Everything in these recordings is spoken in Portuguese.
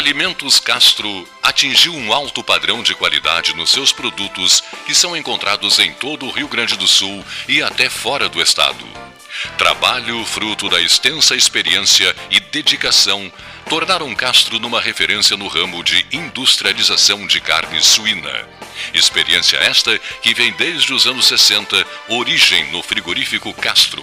Alimentos Castro atingiu um alto padrão de qualidade nos seus produtos que são encontrados em todo o Rio Grande do Sul e até fora do estado. Trabalho fruto da extensa experiência e dedicação tornaram Castro numa referência no ramo de industrialização de carne suína. Experiência esta que vem desde os anos 60, origem no frigorífico Castro.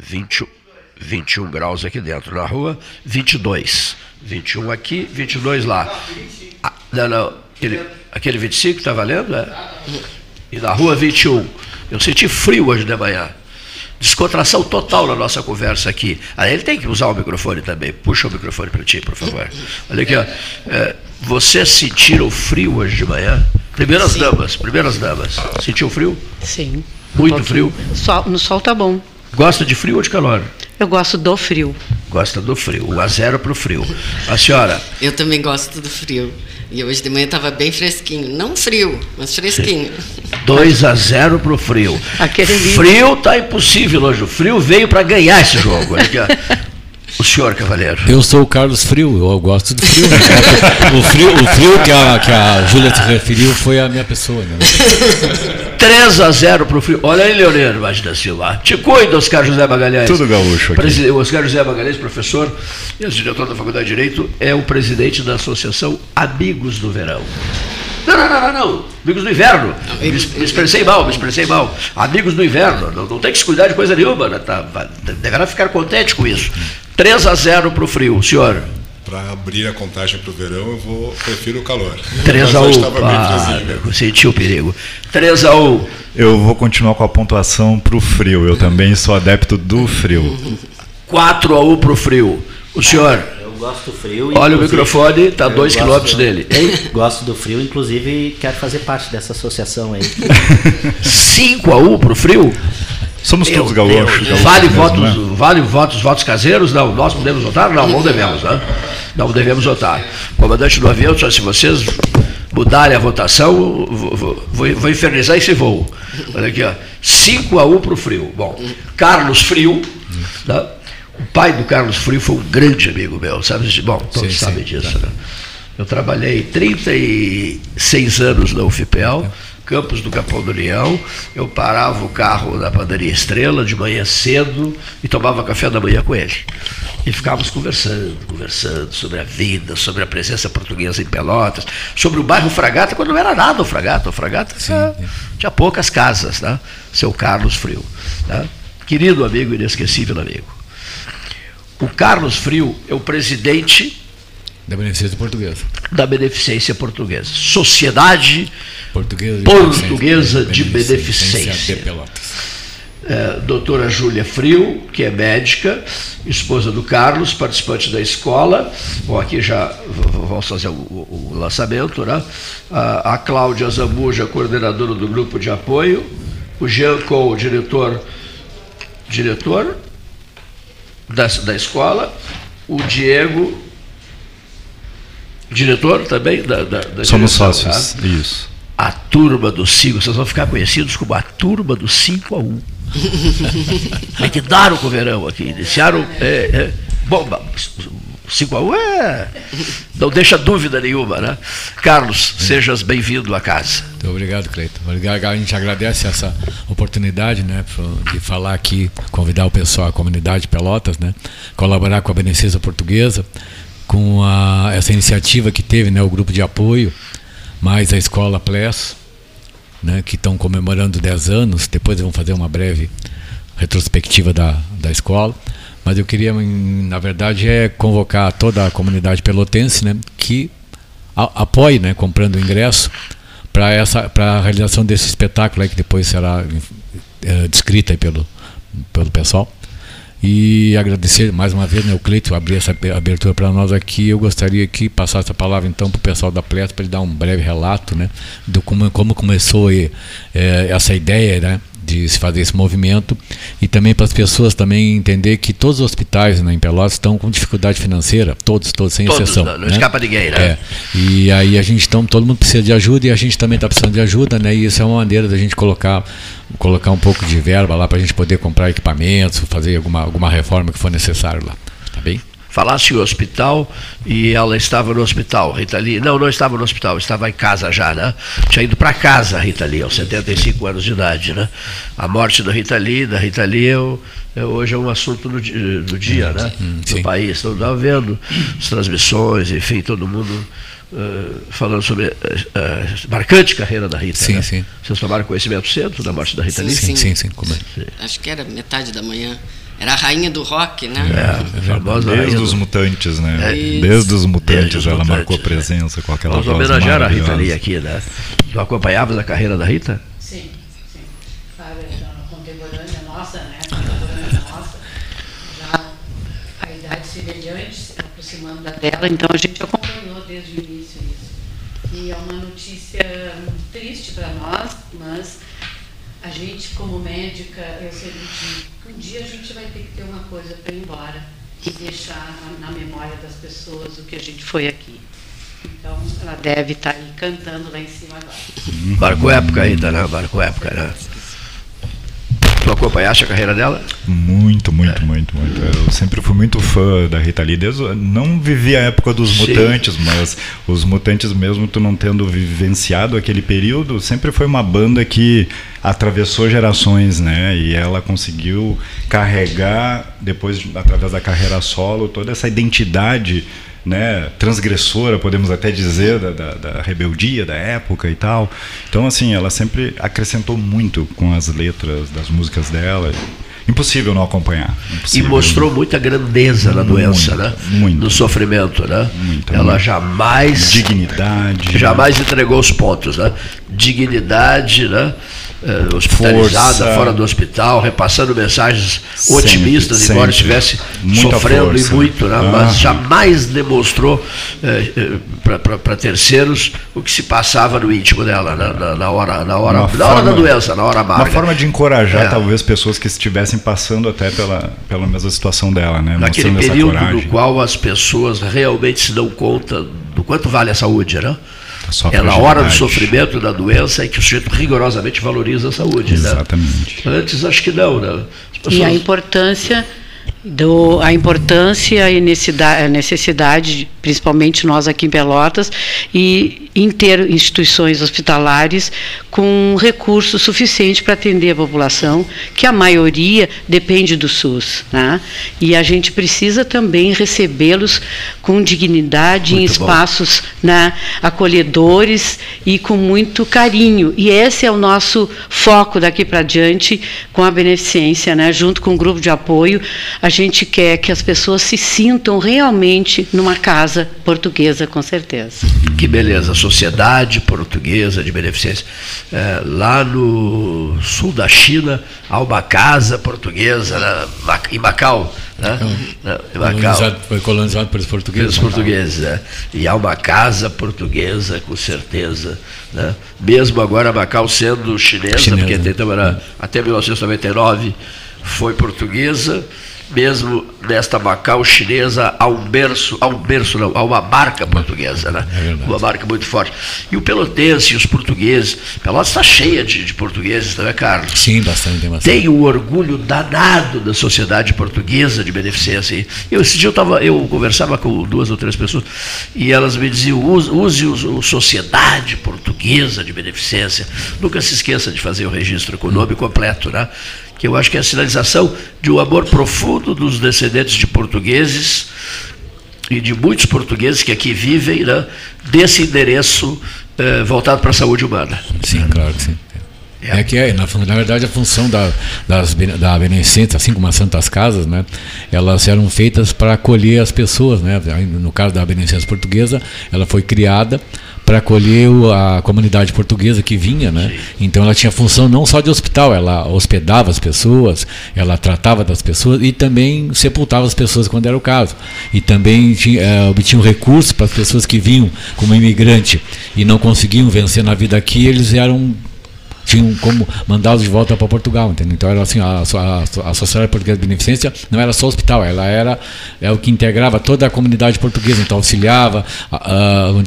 20, 21 graus aqui dentro. Na rua, 22. 21 aqui, 22 lá. Ah, não, não. Aquele, aquele 25 está valendo? É? E na rua, 21. Eu senti frio hoje de manhã descontração total na nossa conversa aqui. Aí ele tem que usar o microfone também. Puxa o microfone para ti, por favor. Olha aqui, ó. É, vocês sentiram frio hoje de manhã? Primeiras Sim. damas, primeiras damas. Sentiu frio? Sim. Muito frio? Sol, no sol tá bom. Gosta de frio ou de calor? Eu gosto do frio. Gosta do frio. O a zero para o frio. A senhora? Eu também gosto do frio. E hoje de manhã estava bem fresquinho. Não frio, mas fresquinho. 2 a 0 para o frio. Aquele frio tá impossível hoje. O frio veio para ganhar esse jogo. O senhor, cavaleiro. Eu sou o Carlos Frio, eu gosto do frio. Né? o frio, o frio que a, que a Júlia se referiu foi a minha pessoa. Né? 3 a 0 para o frio. Olha aí, Leonardo Vaz da Silva. Te cuida, Oscar José Magalhães. Tudo gaúcho aqui. Oscar José Magalhães, professor e diretor da Faculdade de Direito, é o presidente da Associação Amigos do Verão. Não, não, não, não, não. Amigos do inverno. Me, me expressei mal, me expressei mal. Amigos do inverno. Não, não tem que se cuidar de coisa nenhuma. Né? Tá, deverá ficar contente com isso. 3 a 0 para o frio, senhor. Para abrir a contagem para o verão, eu vou prefiro o calor. 3 a 1. Ah, senti o perigo. 3 a 1. Eu vou continuar com a pontuação para o frio. Eu também sou adepto do frio. 4 a 1 para o frio. O senhor? Eu gosto do frio. Olha o microfone, está a 2 quilômetros dele. Hein? Gosto do frio, inclusive quero fazer parte dessa associação aí. 5 a 1 para o frio? Somos Meu todos gaúchos. Vale, mesmo, votos, né? vale votos, votos caseiros? Não, nós podemos votar? Não, não devemos, né? Não devemos votar. Comandante do avião, só se vocês mudarem a votação, vou, vou, vou infernizar esse voo. Olha aqui, ó. 5 a 1 para o Frio. Bom, Carlos Frio, né? o pai do Carlos Frio foi um grande amigo meu, sabe? Bom, todos sim, sabem sim, disso, tá. né? Eu trabalhei 36 anos na UFPEL. É Campos do Capão do Leão, eu parava o carro na padaria Estrela de manhã cedo e tomava café da manhã com ele. E ficávamos conversando, conversando sobre a vida, sobre a presença portuguesa em Pelotas, sobre o bairro Fragata, quando não era nada o Fragata. O Fragata Sim, tinha, tinha poucas casas, né? Seu Carlos Frio. Né? Querido amigo, inesquecível amigo. O Carlos Frio é o presidente da Beneficência Portuguesa. Da Beneficência Portuguesa. Sociedade Portuguesa de Portuguesa De Beneficência. De Pelotas. É, doutora Júlia Frio, que é médica, esposa do Carlos, participante da escola. Bom, aqui já vamos fazer o, o, o lançamento, né? A, a Cláudia Zambuja, coordenadora do grupo de apoio. O Jean Cole, diretor, diretor da, da escola. O Diego, diretor também da, da, da Somos direção, sócios, tá? isso. A turma do 5, vocês vão ficar conhecidos como a turma do 5 a 1. Liquidaram com o verão aqui, iniciaram. É, é, bom, 5 a 1 é. Não deixa dúvida nenhuma, né? Carlos, Sim. sejas bem-vindo à casa. Muito obrigado, Cleiton. A gente agradece essa oportunidade né, de falar aqui, convidar o pessoal, a comunidade Pelotas, né, colaborar com a Beneficência Portuguesa com a, essa iniciativa que teve, né, o grupo de apoio, mais a escola Ples, né, que estão comemorando 10 anos, depois vão fazer uma breve retrospectiva da, da escola. Mas eu queria, na verdade, é convocar toda a comunidade pelotense né, que a, apoie, né, comprando o ingresso, para essa para a realização desse espetáculo aí, que depois será é, pelo, pelo pessoal. E agradecer mais uma vez, né, o Cleito abrir essa abertura para nós aqui. Eu gostaria que passasse a palavra então para o pessoal da Pleta para ele dar um breve relato, né, do como, como começou é, essa ideia, né, de se fazer esse movimento e também para as pessoas também entender que todos os hospitais né, em Pelotas estão com dificuldade financeira, todos, todos sem Todos, exceção. não, não né? escapa ninguém, né? É. E aí a gente então, todo mundo precisa de ajuda e a gente também está precisando de ajuda, né? E isso é uma maneira da gente colocar colocar um pouco de verba lá para a gente poder comprar equipamentos, fazer alguma alguma reforma que for necessário lá, tá bem? Falasse em hospital e ela estava no hospital, Rita Lee. Não, não estava no hospital, estava em casa já, né? Tinha ido para casa, Rita Lee, aos 75 anos de idade, né? A morte da Rita Lee, da Rita Lee, eu, eu- hoje é um assunto do, do dia, né? Hum, Do sim. país. Estou vendo as transmissões, enfim, todo mundo eh, falando sobre a marcante carreira da Rita. Sim, né? sim. Vocês tomaram conhecimento cedo da morte da Rita Sim, Lee? Sim, sim, sim. como é? Acho que era metade da manhã. Era a rainha do rock, né? É, a famosa Desde rainha os do- mutantes, né? Isso. Desde os mutantes Desde ela Mutantes, marcou presença com aquela Vamos voz homenagear a Rita maravilhosa. Lee aqui, né? Tu acompanhavas a carreira da Rita? Sim, sim. Claro, então, contemporânea nossa, né? Contemporânea nossa. Já a idade semelhante, se aproximando da dela, então a gente acompanhou desde o início isso. E é uma notícia triste para nós, mas a gente, como médica, eu sempre digo que um dia a gente vai ter que ter uma coisa para ir embora e deixar na memória das pessoas o que a gente foi aqui. Então, ela deve estar aí cantando lá em cima agora. Marcou época ainda, né? Marcou época, né? Tu acompanhaste a carreira dela? Muito, É. muito, muito, muito. Eu sempre fui muito fã da Rita Lee. Desde, não vivi a época dos Sim. Mutantes, mas os Mutantes, mesmo tu não tendo vivenciado aquele período, sempre foi uma banda que atravessou gerações, né? E ela conseguiu carregar, depois, através da carreira solo, toda essa identidade né, transgressora, podemos até dizer, da, da, da rebeldia da época e tal. Então, assim, ela sempre acrescentou muito com as letras das músicas dela. Impossível não acompanhar. E Impossível. mostrou muita grandeza na doença, Muito, né? muito. No sofrimento, né? Muito, Ela muito. jamais dignidade. jamais entregou os pontos, né? Dignidade, né? Eh, hospitalizada, Força. fora do hospital, repassando mensagens Sempre, otimistas, embora sempre. estivesse Muita sofrendo força. e muito, né? Ah. mas jamais demonstrou para terceiros o que se passava no íntimo dela, né? na, na hora, na hora, na hora da forma- doença, na hora amarga. Uma forma de encorajar, É. talvez, pessoas que estivessem passando até pela, pela mesma situação dela, né? Naquele Mostrando essa período no qual as pessoas realmente se dão conta do quanto vale a saúde, né? Sua É na hora do sofrimento da doença em que o sujeito rigorosamente valoriza a saúde. Né? Exatamente. Antes acho que não, né? As E a pessoas- importância do a importância e necessidade, a necessidade, principalmente nós aqui em Pelotas, e em ter instituições hospitalares com recurso suficiente para atender a população, que a maioria depende do SUS, né? E a gente precisa também recebê-los com dignidade em Muito bom. espaços né, acolhedores e com muito carinho. E esse é o nosso foco daqui para diante com a beneficência, né? junto com o grupo de apoio. A gente quer que as pessoas se sintam realmente numa casa portuguesa, com certeza. Que beleza, Sociedade Portuguesa de Beneficência. É, lá no sul da China, há uma casa portuguesa, né? Em Macau. Né? Né? Em Macau. Colonizado, foi colonizado pelos portugueses. Pelos portugueses, né? E há uma casa portuguesa, com certeza. Né? Mesmo agora Macau sendo chinesa, Chinesa. porque tem, era- até 1999 foi portuguesa, mesmo nesta Macau chinesa há um berço, há um berço não, há uma marca portuguesa, né? É uma marca muito forte. E o pelotense e os portugueses, Pelotas está cheia de, de portugueses, não é, Carlos? Sim, bastante, tem bastante. tem um orgulho danado da sociedade portuguesa de beneficência. Eu, esse dia eu, tava, eu conversava com duas ou três pessoas e elas me diziam, use, use o, Sociedade Portuguesa de Beneficência. Nunca se esqueça de fazer o registro com o nome completo, né? Que eu acho que é a sinalização de um amor profundo dos descendentes de portugueses e de muitos portugueses que aqui vivem, né? desse endereço eh, voltado para a saúde humana. Sim, claro que sim. É. É que é, na, na verdade a função da, das, da beneficência, assim como as santas casas, né, elas eram feitas para acolher as pessoas, né. No caso da beneficência portuguesa, ela foi criada para acolher a comunidade portuguesa que vinha, né? Então ela tinha função não só de hospital, ela hospedava as pessoas, ela tratava das pessoas e também sepultava as pessoas quando era o caso. E também tinha, eh, obtinham recursos para as pessoas que vinham como imigrante e não conseguiam vencer na vida aqui, eles eram tinham como mandá-los de volta para Portugal, entendeu? Então era assim, a, a, a Sociedade Portuguesa de Beneficência não era só hospital, ela era é o que integrava toda a comunidade portuguesa, então auxiliava,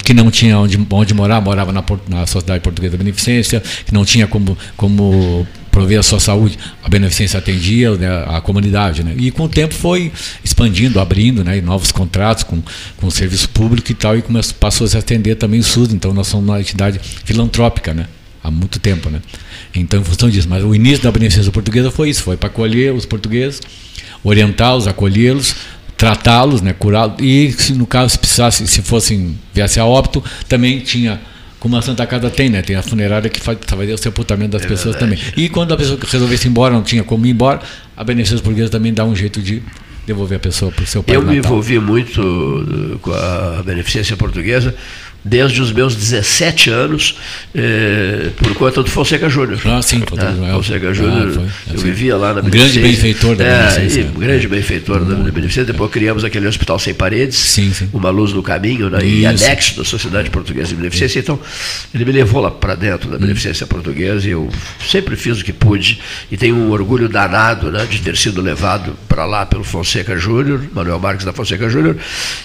que não tinha onde, onde morar, morava na, na Sociedade Portuguesa de Beneficência, que não tinha como, como prover a sua saúde, a Beneficência atendia né, a comunidade, né? E com o tempo foi expandindo, abrindo, né, novos contratos com, com o serviço público e tal, e começou, passou a se atender também o SUS, então nós somos uma entidade filantrópica, né? Há muito tempo, né? Então, em função disso, mas o início da beneficência portuguesa foi isso, foi para acolher os portugueses, orientá-los, acolhê-los, tratá-los, né, curá-los, e se no caso se precisasse, se fossem viesse a óbito, também tinha como a Santa Casa tem, né? Tem a funerária que faz, fazia o sepultamento das pessoas também. E quando a pessoa resolvesse ir embora, não tinha como ir embora, a beneficência portuguesa também dá um jeito de devolver a pessoa para o seu pai Eu me envolvi muito uh, com a beneficência portuguesa desde os meus 17 anos, eh, por conta do Fonseca Júnior. Ah, sim, foi Ah, tudo, é. Fonseca Ah, Júnior, foi, eu vivia lá na Um grande benfeitor da é, Beneficência. um grande benfeitor da Beneficência. Depois criamos aquele hospital sem paredes, Sim, sim. uma luz no caminho, né, e anexo da Sociedade Portuguesa de Beneficência. Então, ele me levou lá para dentro da Beneficência Portuguesa e eu sempre fiz o que pude e tenho um orgulho danado né, de ter sido levado para lá pelo Fonseca Júnior, Manuel Marques da Fonseca Júnior,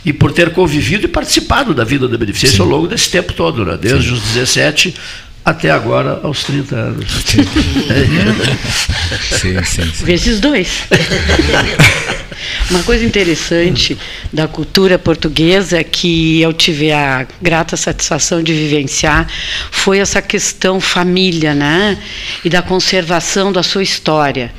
e por ter convivido e participado da vida da Beneficência longo desse tempo todo, né, desde os 17 até agora aos 30 anos. Sim, sim, sim. Vezes dois. Uma coisa interessante da cultura portuguesa que eu tive a grata satisfação de vivenciar foi essa questão família, né? E da conservação da sua história.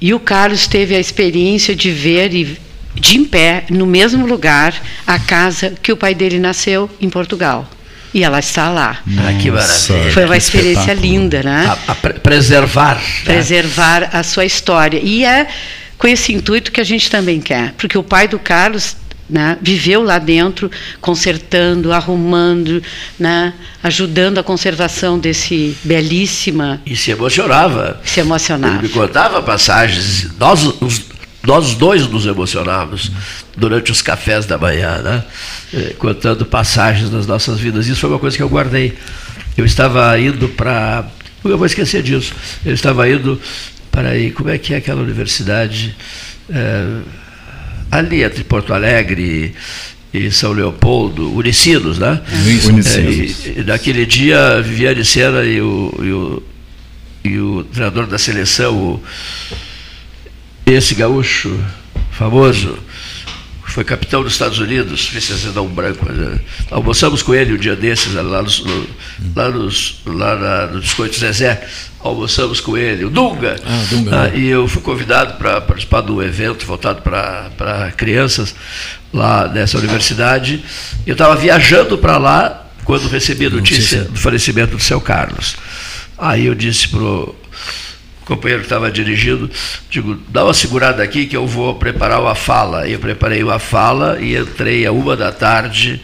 E o Carlos teve a experiência de ver e de em pé, no mesmo lugar, a casa que o pai dele nasceu em Portugal. E ela está lá. Ah, que maravilha. Foi uma experiência linda, né? A, a pre- preservar. né? preservar a sua história. E é com esse intuito que a gente também quer, porque o pai do Carlos né, viveu lá dentro, consertando, arrumando, né, ajudando a conservação desse belíssima. E se emocionava. Se emocionava. Ele me contava passagens, nós, os, nós dois nos emocionávamos durante os cafés da manhã, né? Eh, contando passagens das nossas vidas. Isso foi uma coisa que eu guardei. Eu estava indo para. Eu vou esquecer disso. Eu estava indo para aí, como é que é aquela universidade? Eh, ali entre Porto Alegre e São Leopoldo, Unicinos, né? Unicinos. É, naquele dia, Viviane Sena e o, e o, e o treinador da seleção, o- esse gaúcho famoso, que foi capitão dos Estados Unidos, de dar um branco, mas, é, almoçamos com ele um dia desses, lá, nos, no, lá, nos, lá na, no Biscoito Zezé, almoçamos com ele, o Dunga. Ah, Dunga, Ah, né? e eu fui convidado para participar de um evento voltado para crianças lá nessa universidade. Eu estava viajando para lá quando recebi a notícia Notícia. do falecimento do seu Carlos. Aí eu disse para companheiro que estava dirigindo, digo, dá uma segurada aqui que eu vou preparar uma fala. Aí eu preparei uma fala e entrei a uma da tarde,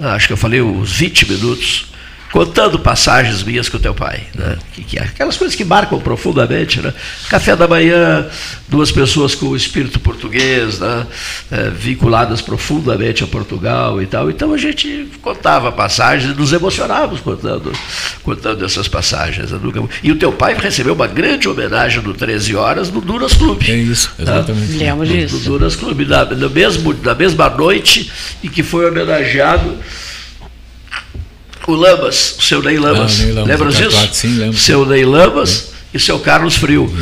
acho que eu falei uns 20 minutos, contando passagens minhas com o teu pai. Né? Que, que é aquelas coisas que marcam profundamente. Né? Café da manhã, duas pessoas com o espírito português, né? Eh, vinculadas profundamente a Portugal e tal. Então a gente contava passagens e nos emocionávamos contando, contando essas passagens. Nunca- E o teu pai recebeu uma grande homenagem no 13 Horas no Duras Clube. É isso, exatamente. Lembro No, no disso. Duras Clube, na, no mesmo, na mesma noite em que foi homenageado o Lamas, o seu Ney Lamas. Ah, Ney Lamas, Lembra do disso? Tatuapé, sim, lembro. Seu Ney Lamas e seu Carlos Frio.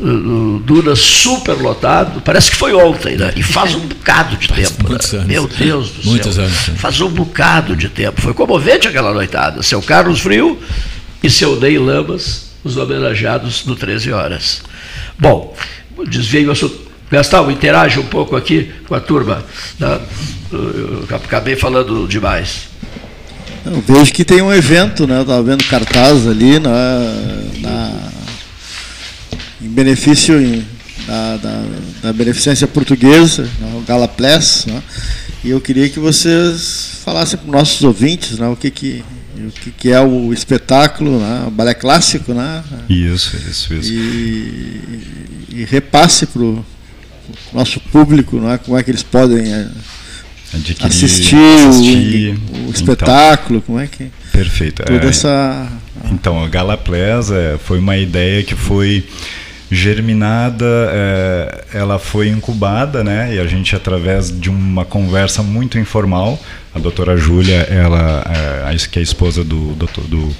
O Duras super lotado, parece que foi ontem, né? E faz um bocado de Faz tempo. muitos né? anos. Meu Deus do Muitos céu. anos, sim. Faz um bocado de tempo. Foi comovente aquela noitada. Seu Carlos Frio e seu Ney Lamas, os homenageados no 13 Horas. Bom, desviei o assunto. Gastão, interage um pouco aqui com a turma. né? Eu acabei falando demais. Eu vejo que tem um evento, né? Eu estava vendo cartaz ali na, na- em benefício em- da, da, da beneficência portuguesa, no Gala Pless, né? E eu queria que vocês falasse para os nossos ouvintes né, o, que, que, o que, que é o espetáculo, né, o balé clássico, né? Isso, isso, isso. E, e repasse para o nosso público né, como é que eles podem é, Adquirir, assistir, assistir. o, o Então, espetáculo, como é que. Perfeito. Toda É, essa. Então, a Galaples é, foi uma ideia que foi germinada, é, ela foi incubada, né? E a gente, através de uma conversa muito informal, a doutora Júlia, ela, é, que é a esposa do, doutor, do,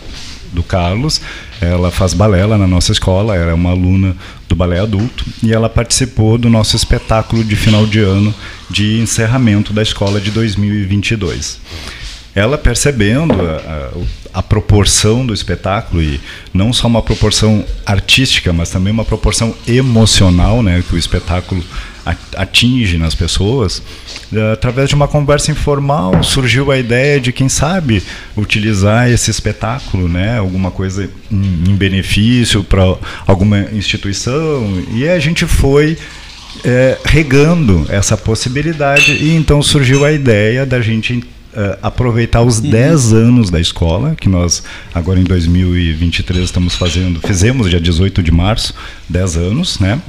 do Carlos, ela faz balé lá na nossa escola, ela é uma aluna do balé adulto e ela participou do nosso espetáculo de final de ano de encerramento da escola de 2022 ela percebendo a, a- a proporção do espetáculo e não só uma proporção artística, mas também uma proporção emocional, né, que o espetáculo atinge nas pessoas, eh, através de uma conversa informal surgiu a ideia de quem sabe utilizar esse espetáculo, né, alguma coisa em, benefício para alguma instituição e a gente foi é, regando essa possibilidade e então surgiu a ideia da gente é, aproveitar os 10 anos da escola, que nós agora em 2023 estamos fazendo, fizemos dia 18 de março, 10 anos, né?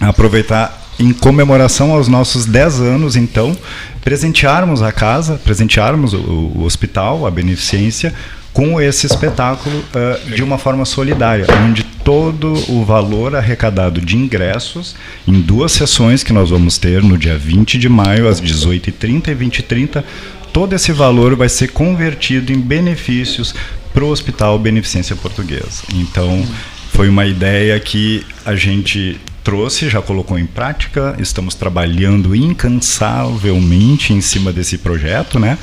Aproveitar em comemoração aos nossos 10 anos, então, presentearmos a casa, presentearmos o, o hospital, a beneficência, com esse espetáculo eh, de uma forma solidária, onde todo o valor arrecadado de ingressos, em duas sessões que nós vamos ter no dia 20 de maio, às 18h30 e 20h30, todo esse valor vai ser convertido em benefícios para o Hospital Beneficência Portuguesa. Então, foi uma ideia que a gente trouxe, já colocou em prática, estamos trabalhando incansavelmente em cima desse projeto, né?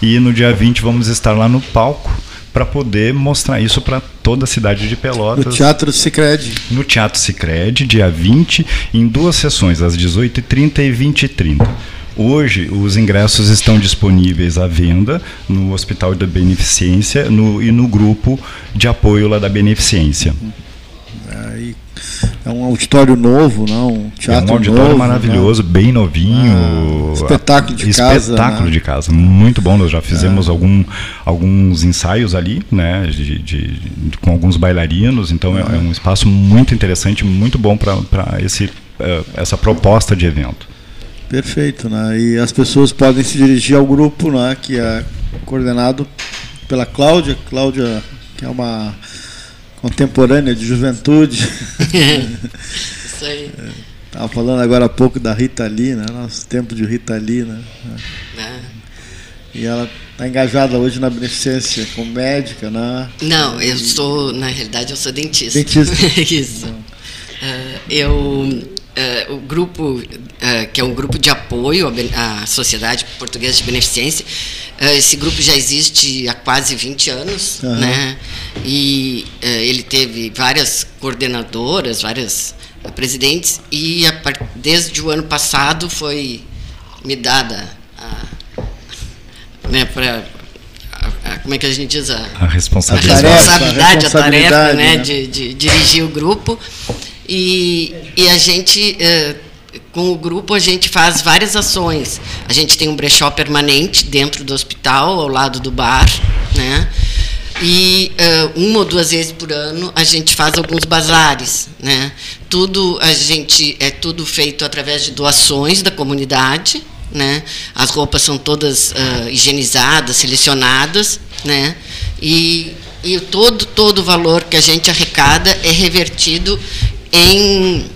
E no dia 20 vamos estar lá no palco para poder mostrar isso para toda a cidade de Pelotas. No Teatro Sicredi. No Teatro Sicredi, dia 20, em duas sessões, às 18h30 e 20h30. Hoje, os ingressos estão disponíveis à venda no Hospital da Beneficência no, e no grupo de apoio lá da Beneficência. Aí, é um auditório novo, não? Um É teatro um auditório novo, maravilhoso, bem novinho. Ah, espetáculo de espetáculo casa, né? de casa, muito bom. Nós já fizemos algum, alguns ensaios ali, né, de, de- de- com alguns bailarinos. Então é, é um espaço muito interessante, muito bom para eh, essa proposta de evento. Perfeito, né? E as pessoas podem se dirigir ao grupo, né? Que é coordenado pela Cláudia, Cláudia, que é uma contemporânea de juventude. Isso aí. Estava falando agora há pouco da Rita Lee, né? Nosso tempo de Rita Lee, né? né? E ela está engajada hoje na beneficência como médica, né? Não, eu sou, na realidade, eu sou dentista. Dentista. Isso. Ah, eu, ah, o grupo, ah, que é um grupo de apoio à à Sociedade Portuguesa de Beneficência, ah, esse grupo já existe há quase 20 anos, Aham. né? E ele teve várias coordenadoras, várias presidentes, e a desde o ano passado foi me dada a, né, para como é que a gente diz a, A a responsabilidade. tarefa, responsabilidade, a tarefa, responsabilidade, né, né? De, de dirigir o grupo. E, e a gente, eh, com o grupo, a gente faz várias ações. A gente tem um brechó permanente dentro do hospital, ao lado do bar, né? E eh, uma ou duas vezes por ano a gente faz alguns bazares, né? Tudo a gente é tudo feito através de doações da comunidade, né? As roupas são todas ah, higienizadas, selecionadas, né? E, e todo todo o valor que a gente arrecada é revertido em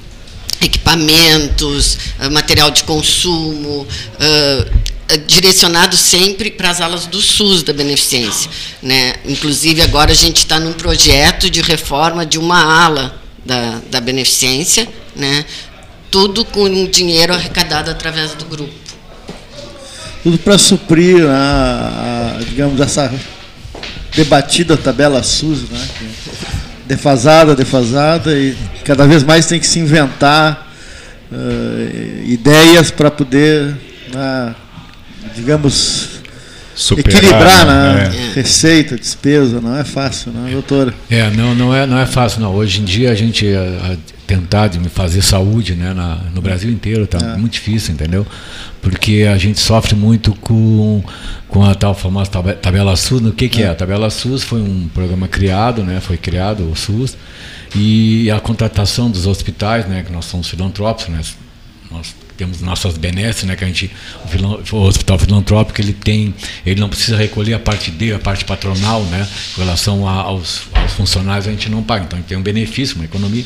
equipamentos, ah, material de consumo, ah, direcionado sempre para as alas do SUS da Beneficência. Né? Inclusive, agora a gente está num projeto de reforma de uma ala da, da Beneficência, né? tudo com dinheiro arrecadado através do grupo. Tudo para suprir, a, a, digamos, essa debatida tabela SUS, né? É defasada, defasada, e cada vez mais tem que se inventar eh, ideias para poder, né, digamos, Superar, equilibrar né, né? receita, despesa, não é fácil, né, doutora? É, não, não é, não é fácil não. Hoje em dia a gente tentar de me fazer saúde né, na, no Brasil inteiro, tá É. muito difícil, entendeu? Porque a gente sofre muito com, com a tal famosa tabe- tabela SUS. O que, que é? A tabela SUS foi um programa criado, né, foi criado o SUS, e a contratação dos hospitais, né, que nós somos filantrópicos, né, nós temos nossas benesses, né, que a gente o, filan- o hospital filantrópico ele tem, ele não precisa recolher a parte dele, a parte patronal, né, em relação a- aos, aos funcionários a gente não paga, então a gente tem um benefício, uma economia.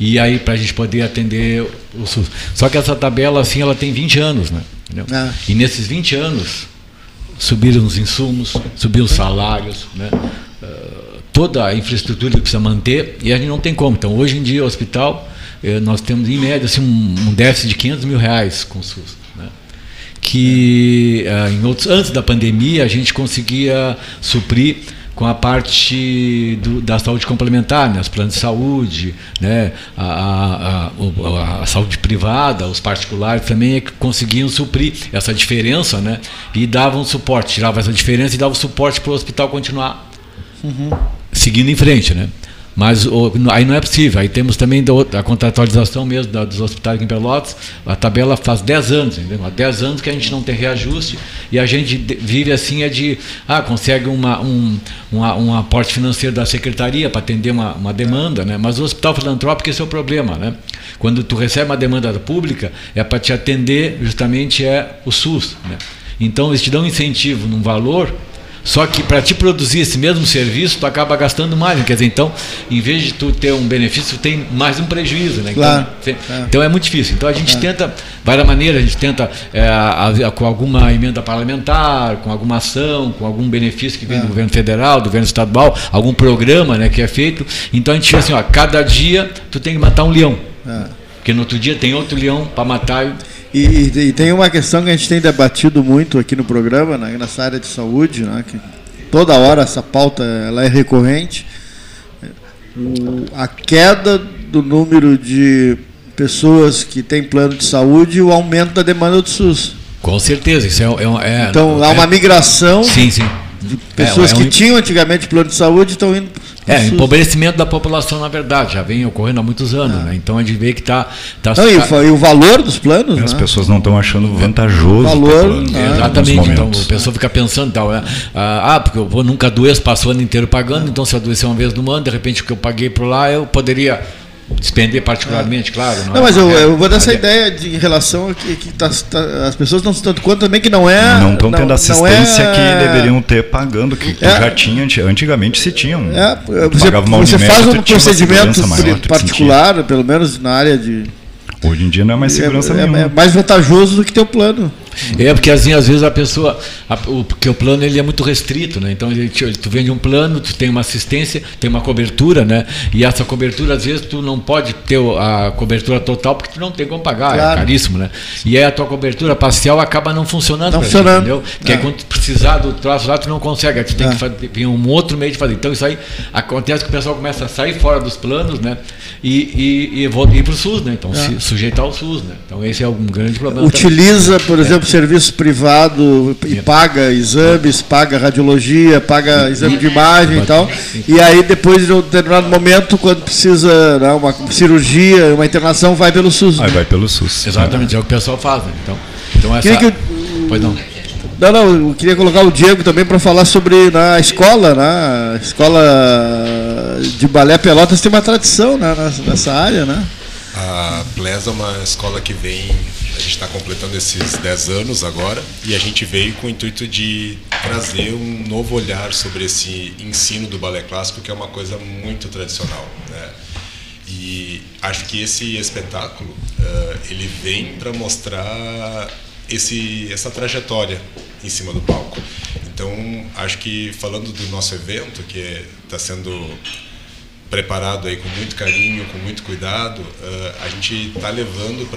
E aí para a gente poder atender o SUS. Só que essa tabela assim, ela tem 20 anos, né? Ah. E nesses 20 anos subiram os insumos, subiram os salários, né? Ah, toda a infraestrutura que precisa manter e a gente não tem como. Então, hoje em dia, o hospital, nós temos em média assim, um, déficit de 500 mil reais com o SUS. Né? Que ah, em outros, antes da pandemia a gente conseguia suprir com a parte do- da saúde complementar, né? os planos de saúde, né? a, a- a- a- saúde privada, os particulares também é que conseguiam suprir essa diferença né? e davam suporte, tiravam essa diferença e davam suporte para o hospital continuar seguindo em frente, né? Mas o- aí não é possível. Aí temos também a contratualização mesmo da- dos hospitais em Pelotas. A tabela faz 10 anos, entendeu? Há 10 anos que a gente não tem reajuste e a gente vive assim é de ah, consegue uma, um, uma- um aporte financeiro da secretaria para atender uma, uma demanda, né? Mas o hospital filantrópico esse é o problema, né? Quando tu recebe uma demanda pública é para te atender justamente é o SUS, né? Então eles te dão um incentivo num valor só que para te produzir esse mesmo serviço, tu acaba gastando mais. Quer dizer, então, em vez de tu ter um benefício, tu tem mais um prejuízo. Né? Claro, Então, tem- é. então é muito difícil. Então a gente tenta, várias maneiras, a gente tenta é, a- a- com alguma emenda parlamentar, com alguma ação, com algum benefício que vem do governo federal, do governo estadual, algum programa né, que é feito. Então a gente fica assim, ó, cada dia tu tem que matar um leão. É. Porque no outro dia tem outro leão para matar. E, e- tem uma questão que a gente tem debatido muito aqui no programa, né, nessa área de saúde, né, que toda hora essa pauta ela é recorrente. O- a queda do número de pessoas que têm plano de saúde e o aumento da demanda do SUS. Com certeza, isso é. é, é Então há é- uma migração Sim, sim. de pessoas É, é um- que tinham antigamente plano de saúde estão indo pro É, SUS. empobrecimento da população, na verdade, já vem ocorrendo há muitos anos, né? Então a gente vê que está. Tá, Não, e, o fa- e o valor dos planos, As né? pessoas não estão achando vantajoso. Valor, ter plano, né? Exatamente, então a pessoa fica pensando tal, né? ah, ah, porque eu vou nunca adoeço, passo o ano inteiro pagando, então se eu adoecer uma vez no ano, de repente o que eu paguei por lá, eu poderia despender particularmente, claro. Não, mas eu, é- eu vou dessa é- ideia de, em relação a que, que tá- tá- as pessoas não se dando conta também que não é. Não estão tendo não assistência é- que deveriam ter pagando, que, que É. já tinha, anti- antigamente se tinham. É, Tu você, pagava uma você faz um procedimento segurança maior, particular, pelo menos na área de. Hoje em dia não é mais segurança é, é- nenhuma. é mais vantajoso do que ter o plano. É, porque assim, às vezes a pessoa. a- o, porque o plano ele é muito restrito, né? Então ele, tu vende um plano, tu tem uma assistência, tem uma cobertura, né? E essa cobertura, às vezes, tu não pode ter a cobertura total porque tu não tem como pagar, Claro. é caríssimo, né? E aí a tua cobertura parcial acaba não funcionando. Não funcionando. entendeu? Porque É. quando tu precisar do troço lá, tu não consegue. Aí tu tem É. que fazer, tem um outro meio de fazer. Então isso aí acontece que o pessoal começa a sair fora dos planos, né? E, e, e vol- ir para o SUS, né? Então É. se sujeitar ao SUS, né? Então esse é um grande problema. também. Utiliza, por exemplo, serviço privado e paga exames, paga radiologia, paga exame de imagem e tal. E aí, depois de um determinado momento, quando precisa né, uma cirurgia, uma internação, vai pelo SUS. Aí né? vai pelo SUS. Exatamente, é o que o pessoal faz, né? Então, então essa... Que Pois não. Não, não, eu queria colocar o Diego também para falar sobre na escola, né? A escola de balé Pelotas tem uma tradição né, nessa, nessa área, né? A PLES é uma escola que vem, a gente está completando esses 10 anos agora, e a gente veio com o intuito de trazer um novo olhar sobre esse ensino do balé clássico, que é uma coisa muito tradicional. Né? E acho que esse espetáculo eh, ele vem para mostrar esse, essa trajetória em cima do palco. Então, acho que falando do nosso evento, que está sendo preparado aí com muito carinho, com muito cuidado, eh, a gente está levando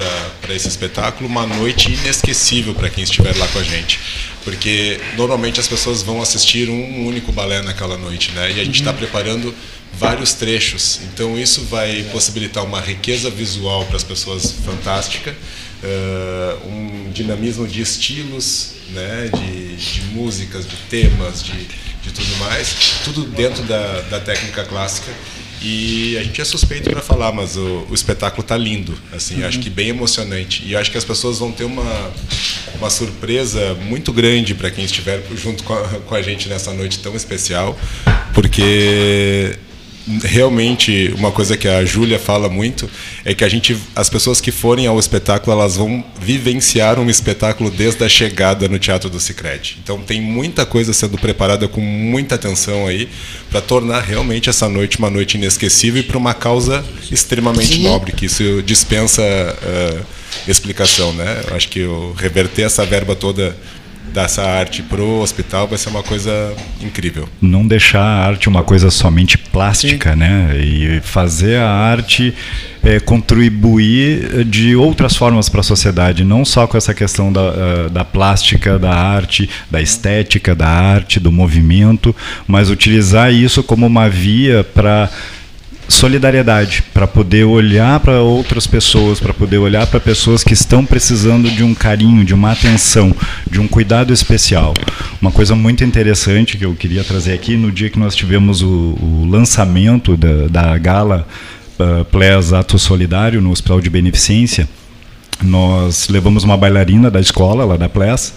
para esse espetáculo uma noite inesquecível para quem estiver lá com a gente, porque normalmente as pessoas vão assistir um único balé naquela noite, né? E a gente está preparando vários trechos, então isso vai possibilitar uma riqueza visual para as pessoas fantástica, eh, um dinamismo de estilos, né? De, de músicas, de temas, de de tudo mais, tudo dentro da, da técnica clássica E a gente é suspeito para falar, mas o, o espetáculo tá lindo, assim, acho que bem emocionante. E acho que as pessoas vão ter uma, uma surpresa muito grande para quem estiver junto com a, com a gente nessa noite tão especial, porque realmente uma coisa que a Júlia fala muito é que a gente as pessoas que forem ao espetáculo elas vão vivenciar um espetáculo desde a chegada no Teatro do Sicredi. Então tem muita coisa sendo preparada com muita atenção aí para tornar realmente essa noite uma noite inesquecível e para uma causa extremamente Sim. nobre que isso dispensa eh, explicação, né? Eu acho que o reverter essa verba toda dessa arte pro hospital vai ser uma coisa incrível. não deixar a arte uma coisa somente plástica, né? E fazer a arte é, contribuir de outras formas para a sociedade, não só com essa questão da, eh, da plástica, da arte, da estética, da arte, do movimento, mas utilizar isso como uma via para solidariedade, para poder olhar para outras pessoas, para poder olhar para pessoas que estão precisando de um carinho, de uma atenção, de um cuidado especial. Uma coisa muito interessante que eu queria trazer aqui, no dia que nós tivemos o, o lançamento da, da gala uh, Ples Ato Solidário no Hospital de Beneficência, nós levamos uma bailarina da escola, lá da Ples,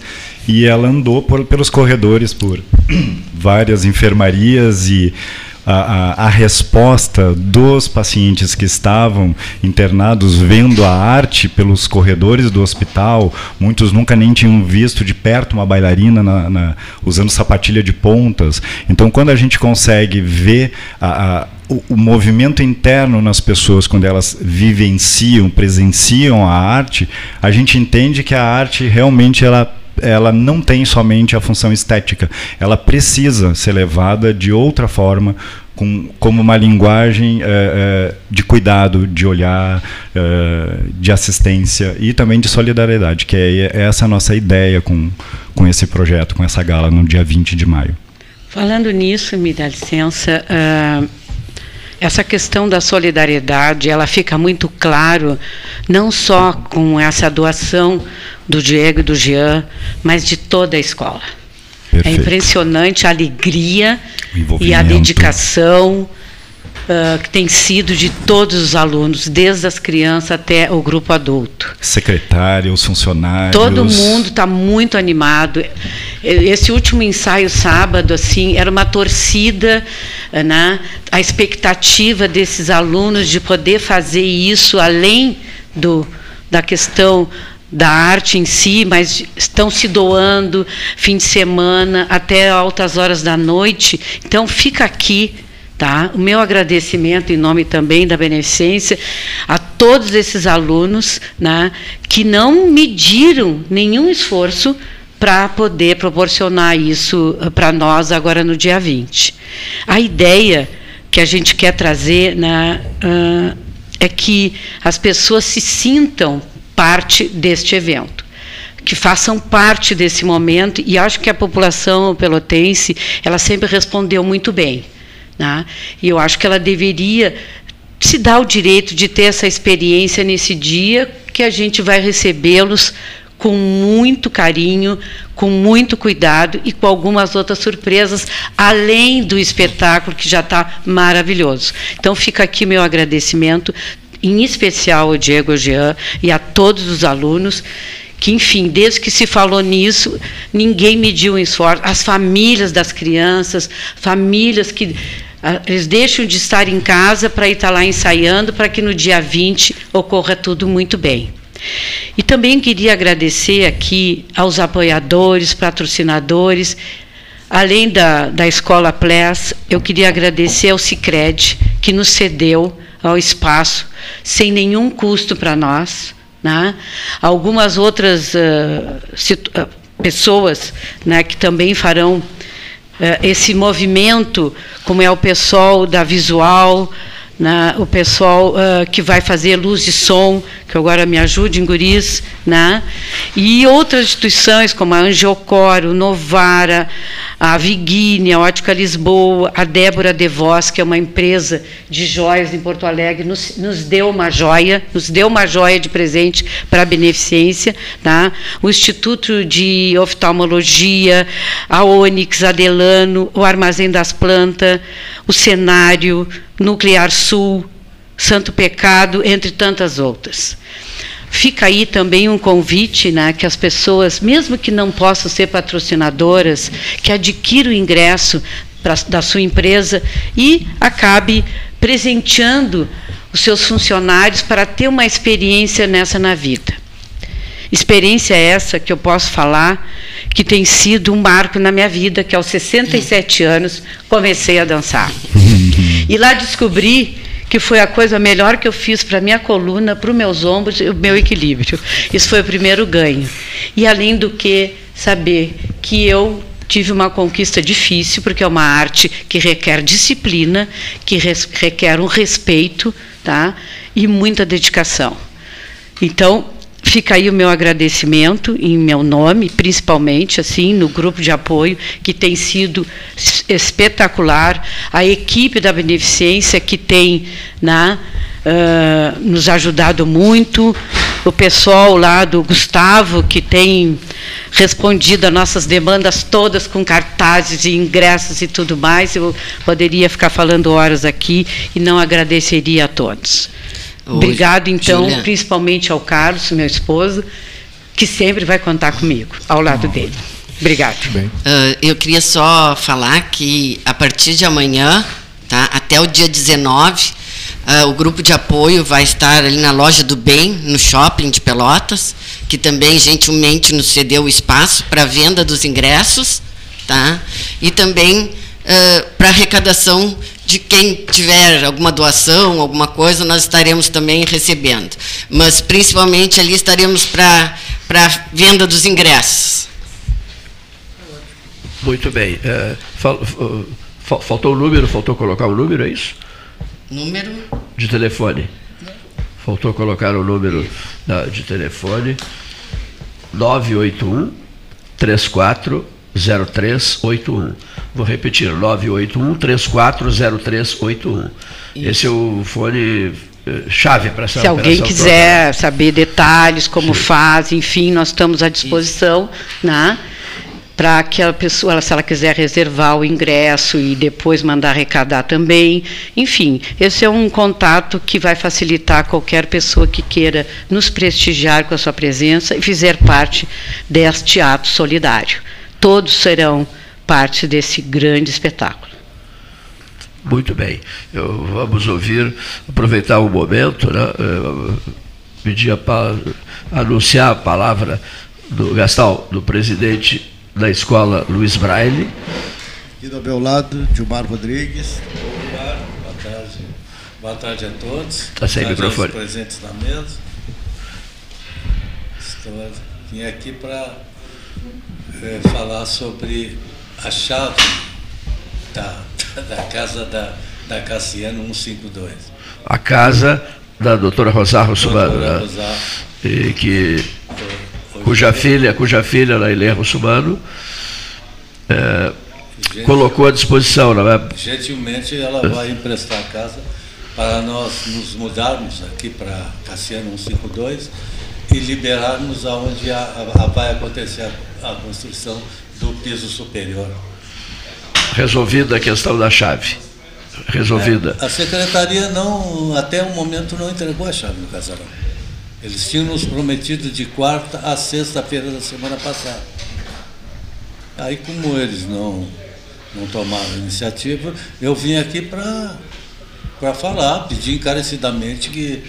e ela andou por, pelos corredores, por várias enfermarias e a, a, a, resposta dos pacientes que estavam internados vendo a arte pelos corredores do hospital, muitos nunca nem tinham visto de perto uma bailarina na, na, usando sapatilha de pontas. Então, quando a gente consegue ver a, o, o, movimento interno nas pessoas, quando elas vivenciam, presenciam a arte, a gente entende que a arte realmente ela ela não tem somente a função estética, ela precisa ser levada de outra forma, com, como uma linguagem é, é, de cuidado, de olhar, é, de assistência e também de solidariedade, que é essa a nossa ideia com, com esse projeto, com essa gala no dia 20 de maio. Falando nisso, me dá licença, uh, essa questão da solidariedade, ela fica muito claro, não só com essa doação do Diego e do Jean, mas de toda a escola. Perfeito. É impressionante a alegria e a dedicação uh, que tem sido de todos os alunos, desde as crianças até o grupo adulto. Secretário, os funcionários. Todo mundo está muito animado. Esse último ensaio sábado, assim, era uma torcida, né? A expectativa desses alunos de poder fazer isso além do da questão da arte em si, mas estão se doando fim de semana até altas horas da noite. Então fica aqui, tá? O meu agradecimento em nome também da Beneficência a todos esses alunos, né, que não mediram nenhum esforço para poder proporcionar isso para nós agora no dia 20. A ideia que a gente quer trazer né, uh, é que as pessoas se sintam parte deste evento, que façam parte desse momento e acho que a população pelotense ela sempre respondeu muito bem, né? E eu acho que ela deveria se dar o direito de ter essa experiência nesse dia que a gente vai recebê-los com muito carinho, com muito cuidado e com algumas outras surpresas, além do espetáculo que já está maravilhoso. Então fica aqui meu agradecimento em especial ao Diego Jean e a todos os alunos, que, enfim, desde que se falou nisso, ninguém mediu um esforço. As famílias das crianças, famílias que eles deixam de estar em casa para estar lá ensaiando, para que no dia 20 ocorra tudo muito bem. E também queria agradecer aqui aos apoiadores, patrocinadores, além da, da Escola Ples, eu queria agradecer ao Cicred, que nos cedeu ao espaço, sem nenhum custo para nós. Né? Algumas outras uh, pessoas né, que também farão esse movimento, como é o pessoal da Visual, né, o pessoal uh, que vai fazer luz e som, que agora me ajudem, guris, né? E outras instituições como a Angiocor, o Novara, a Viguine, a Ótica Lisboa, a Débora De Vos, que é uma empresa de joias em Porto Alegre, nos, nos deu uma joia, nos deu uma joia de presente para a beneficência, tá? O Instituto de Oftalmologia, a Onyx, a Delano, o Armazém das Plantas, o Cenário, Nuclear Sul, Santo Pecado, entre tantas outras. Fica aí também um convite, né, que as pessoas, mesmo que não possam ser patrocinadoras, que adquiram o ingresso pra, da sua empresa e acabe presenteando os seus funcionários para ter uma experiência nessa na vida. Experiência essa que eu posso falar que tem sido um marco na minha vida, que aos 67 anos comecei a dançar. E lá descobri que foi a coisa melhor que eu fiz para minha coluna, para os meus ombros e o meu equilíbrio. Isso foi o primeiro ganho. E além do que saber que eu tive uma conquista difícil, porque é uma arte que requer disciplina, que requer um respeito, tá? E muita dedicação. Então, Fica aí o meu agradecimento em meu nome, principalmente assim no grupo de apoio que tem sido espetacular, a equipe da beneficência que tem né, uh, nos ajudado muito, o pessoal lá do Gustavo que tem respondido a nossas demandas todas com cartazes e ingressos e tudo mais. Eu poderia ficar falando horas aqui e não agradeceria a todos. Obrigado, então, Julia. principalmente ao Carlos, meu esposo, que sempre vai contar comigo, ao lado dele. Obrigado. Uh, eu queria só falar que a partir de amanhã, tá, até o dia 19, uh, ah, o grupo de apoio vai estar ali na loja do Bem, no shopping de Pelotas, que também gentilmente nos cedeu o espaço para venda dos ingressos, tá? E também uh, para arrecadação de quem tiver alguma doação, alguma coisa, nós estaremos também recebendo. Mas, principalmente, ali estaremos para a venda dos ingressos. Muito bem. É, fal, faltou o número, faltou colocar o número, é isso? Número? De telefone. Faltou colocar o número da, de telefone. 981 34 0381. Vou repetir, 981-340381. Esse é o fone eh, chave para essa Se alguém quiser toda. saber detalhes, como Sim. faz, enfim, nós estamos à disposição, né? Para que a pessoa, se ela quiser reservar o ingresso e depois mandar arrecadar também. Enfim, esse é um contato que vai facilitar qualquer pessoa que queira nos prestigiar com a sua presença e fizer parte deste ato solidário. Todos serão parte desse grande espetáculo. Muito bem. Eu, vamos ouvir, aproveitar o momento, né, pedir a, anunciar a palavra do Gastal, do presidente da escola Luiz Braille. Aqui do meu lado, Gilmar Rodrigues. Boa tarde. Boa tarde a todos. Está sem microfone. presentes na mesa. Estou, vim aqui para é, falar sobre a chave da, da casa da, da Cassiano 152. A casa da doutora Rosário Russumano, né? E que, cuja filha, cuja filha, Lailê Russumano, é, colocou à disposição, não é? Gentilmente ela vai emprestar a casa para nós nos mudarmos aqui para Cassiano 152 e liberarmos aonde a, a, a vai acontecer a, a construção do piso superior. Resolvida a questão da chave. Resolvida. É, a secretaria não, até o momento não entregou a chave no casarão. Eles tinham nos prometido de quarta a sexta-feira da semana passada. Aí como eles não, não tomaram iniciativa, eu vim aqui para falar, pedir encarecidamente que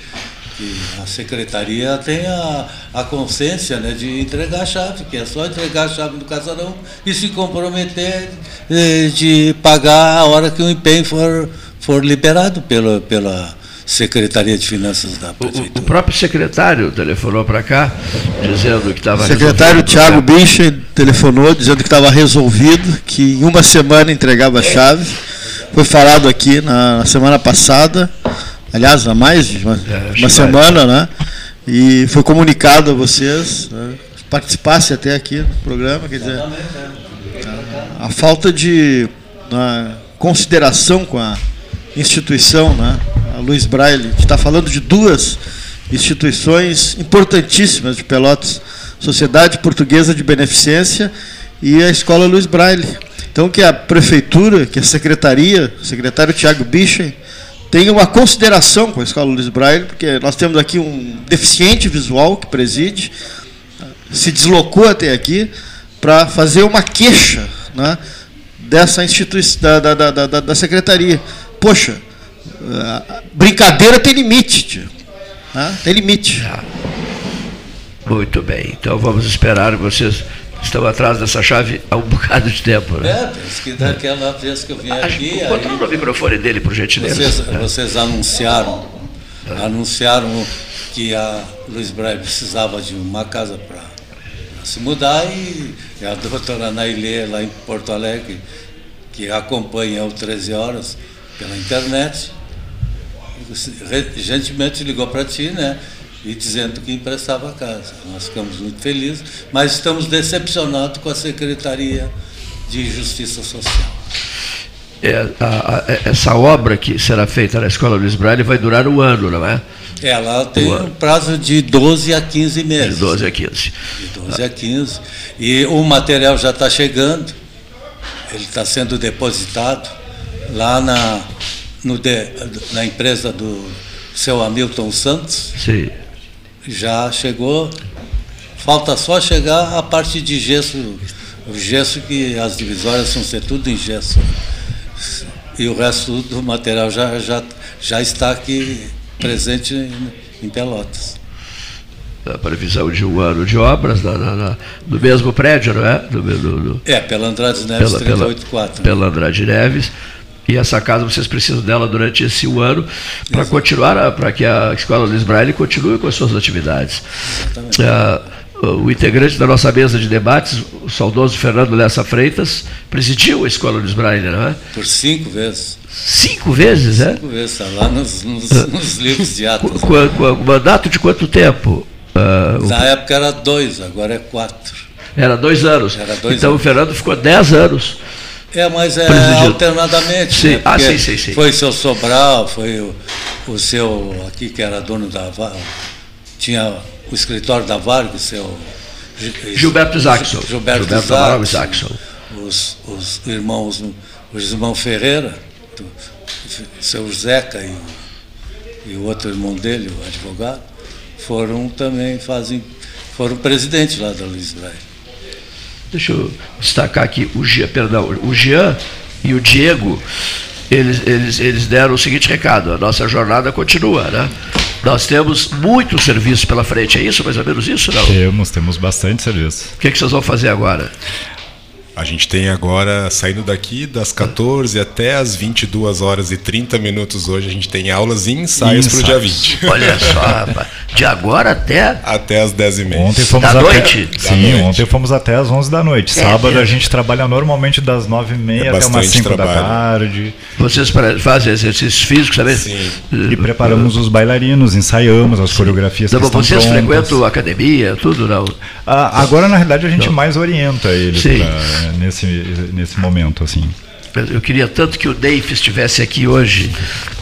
que a secretaria tem a, consciência né, de entregar a chave, que é só entregar a chave do casarão e se comprometer eh, de pagar a hora que o empenho for, for liberado pela, pela Secretaria de Finanças da Prefeitura. O, o próprio secretário telefonou para cá, dizendo que estava O secretário Tiago Bicha telefonou dizendo que estava resolvido, que em uma semana entregava a chave. Foi falado aqui na semana passada aliás, há mais de uma, é, uma semana, né? E foi comunicado a vocês, né, participasse até aqui do programa, quer dizer, a, a falta de consideração com a instituição, né, a Luiz Braille, que está falando de duas instituições importantíssimas de Pelotas, Sociedade Portuguesa de Beneficência e a Escola Luiz Braille. Então que a prefeitura, que a secretaria, o secretário Tiago Bichen, tenha uma consideração com a Escola Luiz Braille, porque nós temos aqui um deficiente visual que preside, se deslocou até aqui para fazer uma queixa né, dessa instituição, da, da, da, da, secretaria. Poxa, brincadeira tem limite, tio. Né? Tem limite. Muito bem, então vamos esperar vocês estão atrás dessa chave há um bocado de tempo. Né? É, penso que daquela vez que eu vim aqui. Controla o microfone dele, por gentileza. Vocês, é. vocês anunciaram, é. anunciaram que a Luiz Braille precisava de uma casa para se mudar e a doutora Nailê, lá em Porto Alegre, que acompanha o 13 Horas pela internet, gentilmente ligou para ti, né? E dizendo que emprestava a casa. Nós ficamos muito felizes, mas estamos decepcionados com a Secretaria de Justiça Social. É, a, a, essa obra que será feita na Escola Luiz Braille vai durar um ano, não é? Ela tem um, um prazo de 12 a 15 meses. De 12 a 15. De 12 a 15. E o material já está chegando, ele está sendo depositado lá na, no na empresa do seu Hamilton Santos. Sim já chegou. Falta só chegar a parte de gesso, o gesso que as divisórias vão ser tudo em gesso. E o resto do material já, já, já está aqui presente em, em Pelotas. A previsão de um ano de obras na, na, na, no mesmo prédio, não é? Do, é, pela Andrade Neves pela, 384. Pela, pela Andrade Neves. E essa casa vocês precisam dela durante esse ano para continuar, para que a Escola Luiz Braille continue com as suas atividades. Uh, o integrante da nossa mesa de debates, o saudoso Fernando Lessa Freitas, presidiu a Escola Luiz Braille, não é? Por cinco vezes. Cinco vezes, é? Cinco vezes, está lá nos, nos, nos, livros de atos. Né? mandato de quanto tempo? Uh, Na o... época era dois, agora é quatro. Era dois anos. Era dois então anos. o Fernando ficou dez anos. É, mas é alternadamente. Sim. Né? Ah, sim, sim, sim. Foi o seu Sobral, foi o, o seu, aqui que era dono da tinha o escritório da Vargas, seu Gilberto Zaxon. Gilberto, Gilberto. Os, os irmãos, os irmãos Ferreira, seu Zeca e, e o outro irmão dele, o advogado, foram também, fazem, foram presidentes lá da Luiz Braille. Deixa eu destacar aqui o Jean, perdão, o Jean e o Diego, eles, eles, eles deram o seguinte recado, a nossa jornada continua, né? Nós temos muito serviço pela frente, é isso? Mais ou menos isso, não? Temos, temos bastante serviço. O que, é que vocês vão fazer agora? A gente tem agora, saindo daqui das 14 até as 22 horas e 30 minutos hoje, a gente tem aulas e ensaios para o dia 20. Olha só, rapaz. De agora até. Até as 10 e meia. Ontem fomos da até... noite? Sim, da noite. ontem fomos até as 11 da noite. É, Sábado é. a gente trabalha normalmente das 9 e meia é até umas 5 trabalho. da tarde. Vocês fazem exercícios físicos também? Sim. E preparamos os bailarinos, ensaiamos as coreografias Sim. que então, estão vocês prontas. frequentam academia, tudo não? Ah, agora, na realidade, a gente não. mais orienta eles pra, nesse nesse momento, assim. Eu queria tanto que o Dave estivesse aqui hoje,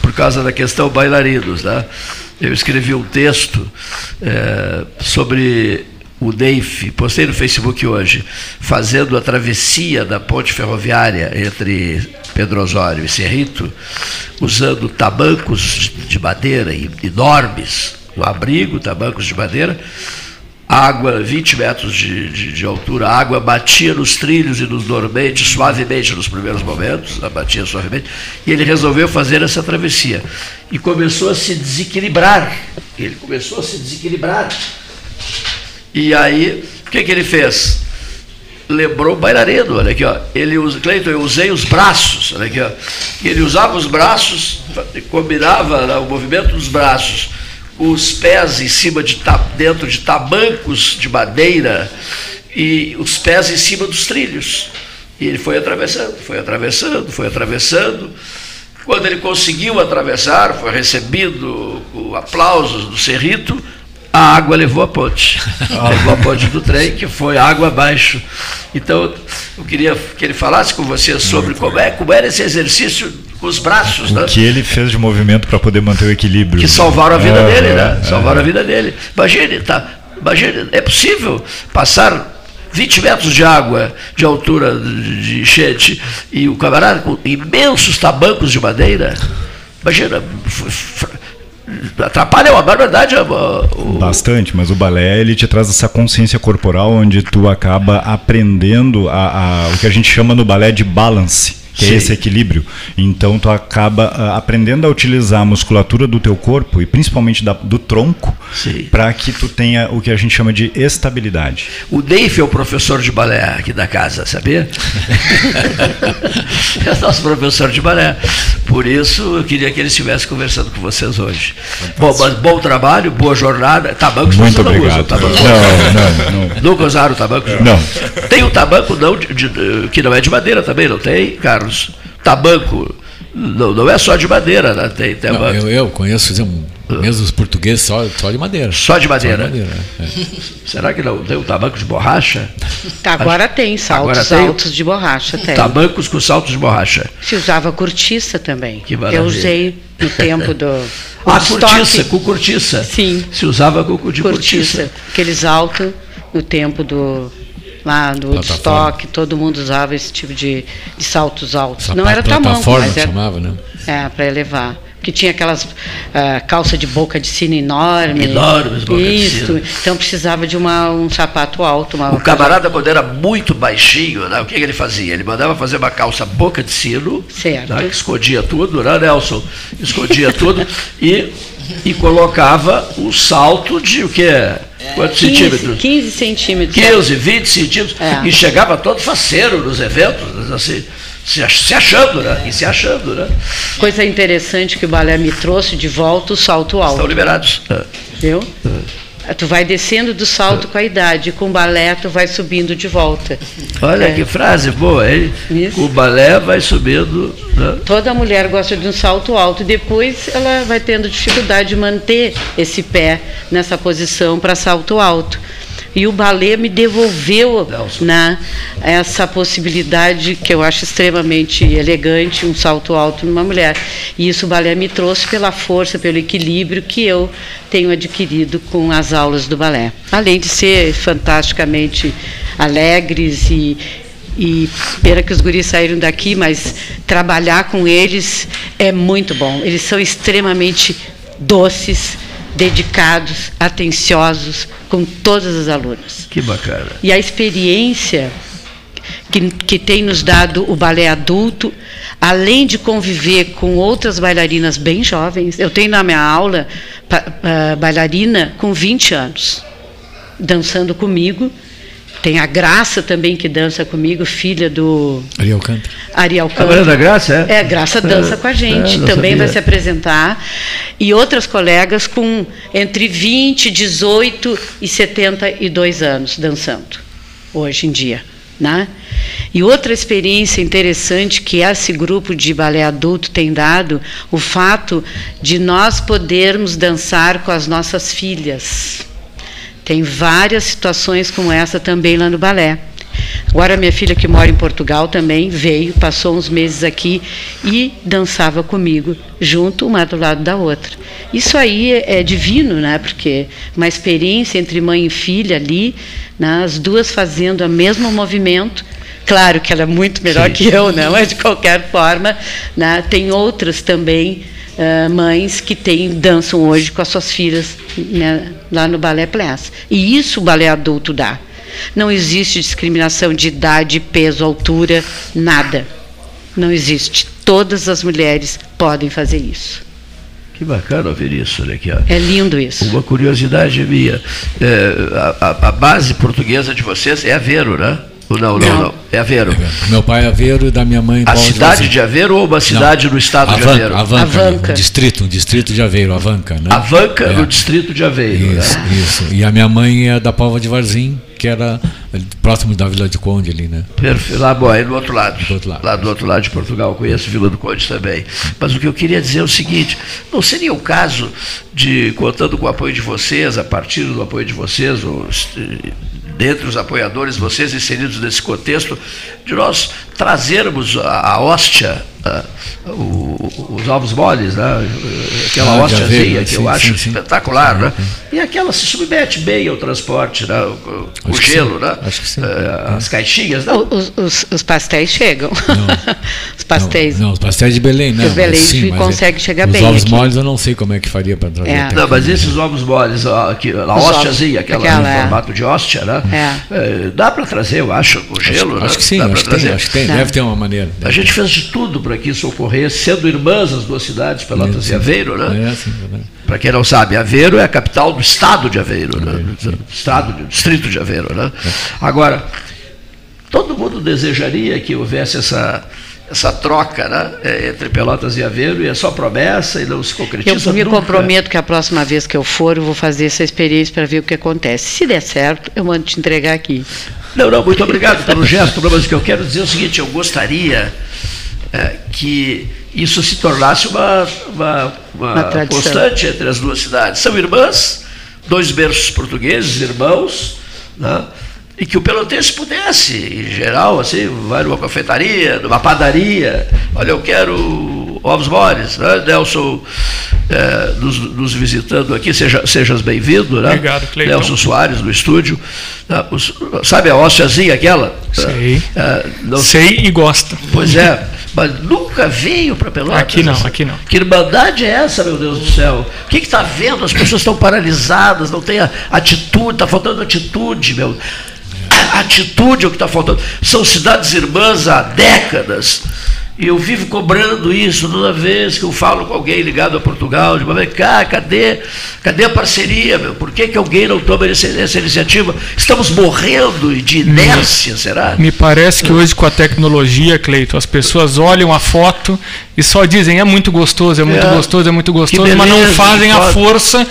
por causa da questão bailarinos. Né? Eu escrevi um texto é, sobre o Dave, postei no Facebook hoje, fazendo a travessia da ponte ferroviária entre Pedro Osório e Cerrito, usando tabancos de madeira enormes, um abrigo, tabancos de madeira, água, 20 metros de, de, de, altura, a água batia nos trilhos e nos dormentes, suavemente nos primeiros momentos, batia suavemente, e ele resolveu fazer essa travessia. E começou a se desequilibrar. Ele começou a se desequilibrar. E aí, o que, que ele fez? Lembrou o bailarino, olha aqui, ó. Ele usa, Cleiton, eu usei os braços, olha aqui, ó. Ele usava os braços, combinava né, o movimento dos braços os pés em cima de dentro de tabancos de madeira e os pés em cima dos trilhos. E ele foi atravessando, foi atravessando, foi atravessando. Quando ele conseguiu atravessar, foi recebido aplausos do Cerrito, a água levou a ponte. levou a ponte do trem, que foi água abaixo. Então, eu queria que ele falasse com você sobre como, é, como era esse exercício com os braços. O né? que ele fez de movimento para poder manter o equilíbrio. Que salvaram a vida É, dele, né? é, Salvaram é. a vida dele. Imagine, tá? Imagine, é possível passar 20 metros de água de altura de enchente e o camarada com imensos tabancos de madeira. Imagina, atrapalha uma barbaridade. o- Bastante, mas o balé ele te traz essa consciência corporal onde tu acaba aprendendo a, a- o que a gente chama no balé de balance, que Sim. é esse equilíbrio. Então tu acaba ah, aprendendo a utilizar a musculatura do teu corpo e principalmente da- do tronco para que tu tenha o que a gente chama de estabilidade. O Dave é o professor de balé aqui da casa, sabia? é nosso professor de balé. Por isso, eu queria que ele estivesse conversando com vocês hoje. Bom, mas bom trabalho, boa jornada. Tabancos Muito vocês não obrigado. usam, tabancos. Não, não, não. Nunca usaram tabaco? Não. Tem o tabaco não de- de- que não é de madeira também, não tem, Carlos? Tabaco não, não é só de madeira, né? tem Não, tabaco. eu, eu conheço um- mesmo os portugueses só, só de madeira. Só de madeira. Só de madeira, é. Será que não tem o tabaco de borracha? Tá, agora tem saltos Agora tem? altos de borracha, tem. Tabancos com saltos de borracha. Se usava cortiça também. Que maravilha. Eu usei no tempo do. Ah, cortiça, com cortiça. Sim. Se usava com de cortiça. cortiça. Aqueles altos no tempo do. Lá do. Woodstock, todo mundo usava esse tipo de, de saltos altos. Sapato Não era plataforma mas era, chamava, né? é, para elevar. Que tinha aquelas ah, calça de boca de sino enorme. Enormes boca de Isso. sino. Então precisava de uma, um sapato alto. Uma O camarada, quando era muito baixinho, né, o que, que ele fazia? Ele mandava fazer uma calça boca de sino, Certo. né, que escondia tudo, né, Nelson? Escondia tudo e, e colocava um salto de o quê? Quantos 15, centímetros? 15 centímetros. 15, 20 centímetros, É. e chegava todo faceiro nos eventos, assim, se ach- se achando, né? E se achando, né? Coisa interessante que o balé me trouxe de volta o salto alto. Estão liberados. É. Tu vai descendo do salto com a idade, com o balé tu vai subindo de volta. Olha É. que frase boa, hein? Isso. O balé vai subindo. Né? Toda mulher gosta de um salto alto, depois ela vai tendo dificuldade de manter esse pé nessa posição para salto alto. E o balé me devolveu na essa possibilidade que eu acho extremamente elegante, um salto alto numa mulher. E isso o balé me trouxe pela força, pelo equilíbrio que eu tenho adquirido com as aulas do balé. Além de ser fantasticamente alegres e e pena que os guris saíram daqui, mas trabalhar com eles é muito bom. Eles são extremamente doces, dedicados, atenciosos com todas as alunas. Que bacana. E a experiência que, que tem nos dado o balé adulto, além de conviver com outras bailarinas bem jovens, eu tenho na minha aula pa- ah, bailarina com 20 anos, dançando comigo. Tem a Graça também que dança comigo, filha do Ariel Canto. Ariel A Maria Canto. da Graça, é? É, Graça dança É, com a gente, é, também vai sabia. se apresentar. E outras colegas com entre 20, 18 e 72 anos dançando, hoje em dia. Né? E outra experiência interessante que esse grupo de balé adulto tem dado, o fato de nós podermos dançar com as nossas filhas. Tem várias situações como essa também lá no balé. Agora minha filha que mora em Portugal também veio, passou uns meses aqui e dançava comigo, junto uma do lado da outra. Isso aí é, divino, né? Porque uma experiência entre mãe e filha ali, né? as duas fazendo o mesmo movimento. Claro que ela é muito melhor Sim. que eu, né? mas de qualquer forma, né? tem outras também ah, mães que têm, dançam hoje com as suas filhas né, lá no Balé Place. E isso o balé adulto dá. Não existe discriminação de idade, peso, altura, nada. Não existe. Todas as mulheres podem fazer isso. Que bacana ouvir isso, olha aqui, ó. É lindo isso. Uma curiosidade minha. É, a, a- a base portuguesa de vocês é Aveiro, né? Ou Não, não, Não. não. É Aveiro. Meu pai é Aveiro e da minha mãe A cidade Varzim. de Aveiro ou uma cidade no estado de Aveiro? Avanca, Avanca. Um distrito, um distrito de Aveiro, Avanca, né? Avanca, É. no distrito de Aveiro. Isso, Né? isso. E a minha mãe é da Palma de Varzim, que era próximo da Vila de Conde ali, né? Perfeito. Lá, bom, aí do outro lado. Do outro lado. Lá do outro lado de Portugal, eu conheço Vila do Conde também. Mas o que eu queria dizer é o seguinte: não seria o caso de, contando com o apoio de vocês, a partir do apoio de vocês, os, dentre os apoiadores, vocês inseridos nesse contexto, de nós trazermos a, a hóstia, a, o, os ovos moles, né? aquela Ah, hóstiazinha aveia, que sim, eu acho sim, sim. espetacular, né? E aquela se submete bem ao transporte, né? o, o gelo, sim, né? sim. Eh, as caixinhas, não? Os, os- os pastéis chegam. os pastéis. Não, os pastéis de Belém, não. Os Belém sim, consegue é- chegar os bem ovos aqui. moles eu não sei como é que faria para trazer. É. Não, mas esses ovos moles, ó, que, a Os hóstiazinha, aquela, aquela, em é. formato de hóstia, né? É. Eh, dá para trazer, eu acho, com gelo, acho, né? acho que sim, Dá pra acho que tem, trazer. acho que tem. Dá. Deve ter uma maneira. A gente fez de tudo para que isso ocorresse, sendo irmãs as duas cidades, Pelotas e Aveiro, né? É, sim, verdade. Para quem não sabe, Aveiro é a capital do estado de Aveiro, né? Estado, de- distrito de Aveiro, né? Agora, todo mundo desejaria que houvesse essa essa troca, né? eh, Entre Pelotas e Aveiro e é só promessa e não se concretiza Eu me nunca. comprometo que a próxima vez que eu for, eu vou fazer essa experiência para ver o que acontece. Se der certo, eu mando te entregar aqui. Não, não, muito obrigado pelo gesto, mas o que eu quero dizer é o seguinte, eu gostaria eh, que isso se tornasse uma, uma, uma Uma constante entre as duas cidades. São irmãs, dois berços portugueses, irmãos, né? e que o pelotense pudesse, em geral, assim, vai numa confeitaria, numa padaria, olha, eu quero ovos moles, né? Nelson eh, nos, nos visitando aqui, seja, sejas bem-vindo, né? Obrigado, Cleiton. Nelson Soares no estúdio, né? Os- sabe a hóstiazinha aquela? Sei. Eh, não Sei e gosto. Pois é, mas nunca veio para Pelotas. Aqui não, aqui não. Que irmandade é essa, meu Deus do céu? O que está vendo? As pessoas estão paralisadas, não tem atitude, está faltando atitude, meu. Atitude é o que está faltando. São cidades irmãs há décadas. E eu vivo cobrando isso toda vez que eu falo com alguém ligado a Portugal, de vem cá, cadê, cadê a parceria, meu? Por que, que alguém não toma essa, essa iniciativa? Estamos morrendo de inércia, será? Me parece que hoje com a tecnologia, Cleito, as pessoas olham a foto e só dizem é muito gostoso, é muito É. gostoso, é muito gostoso, Que mas não beleza, fazem a força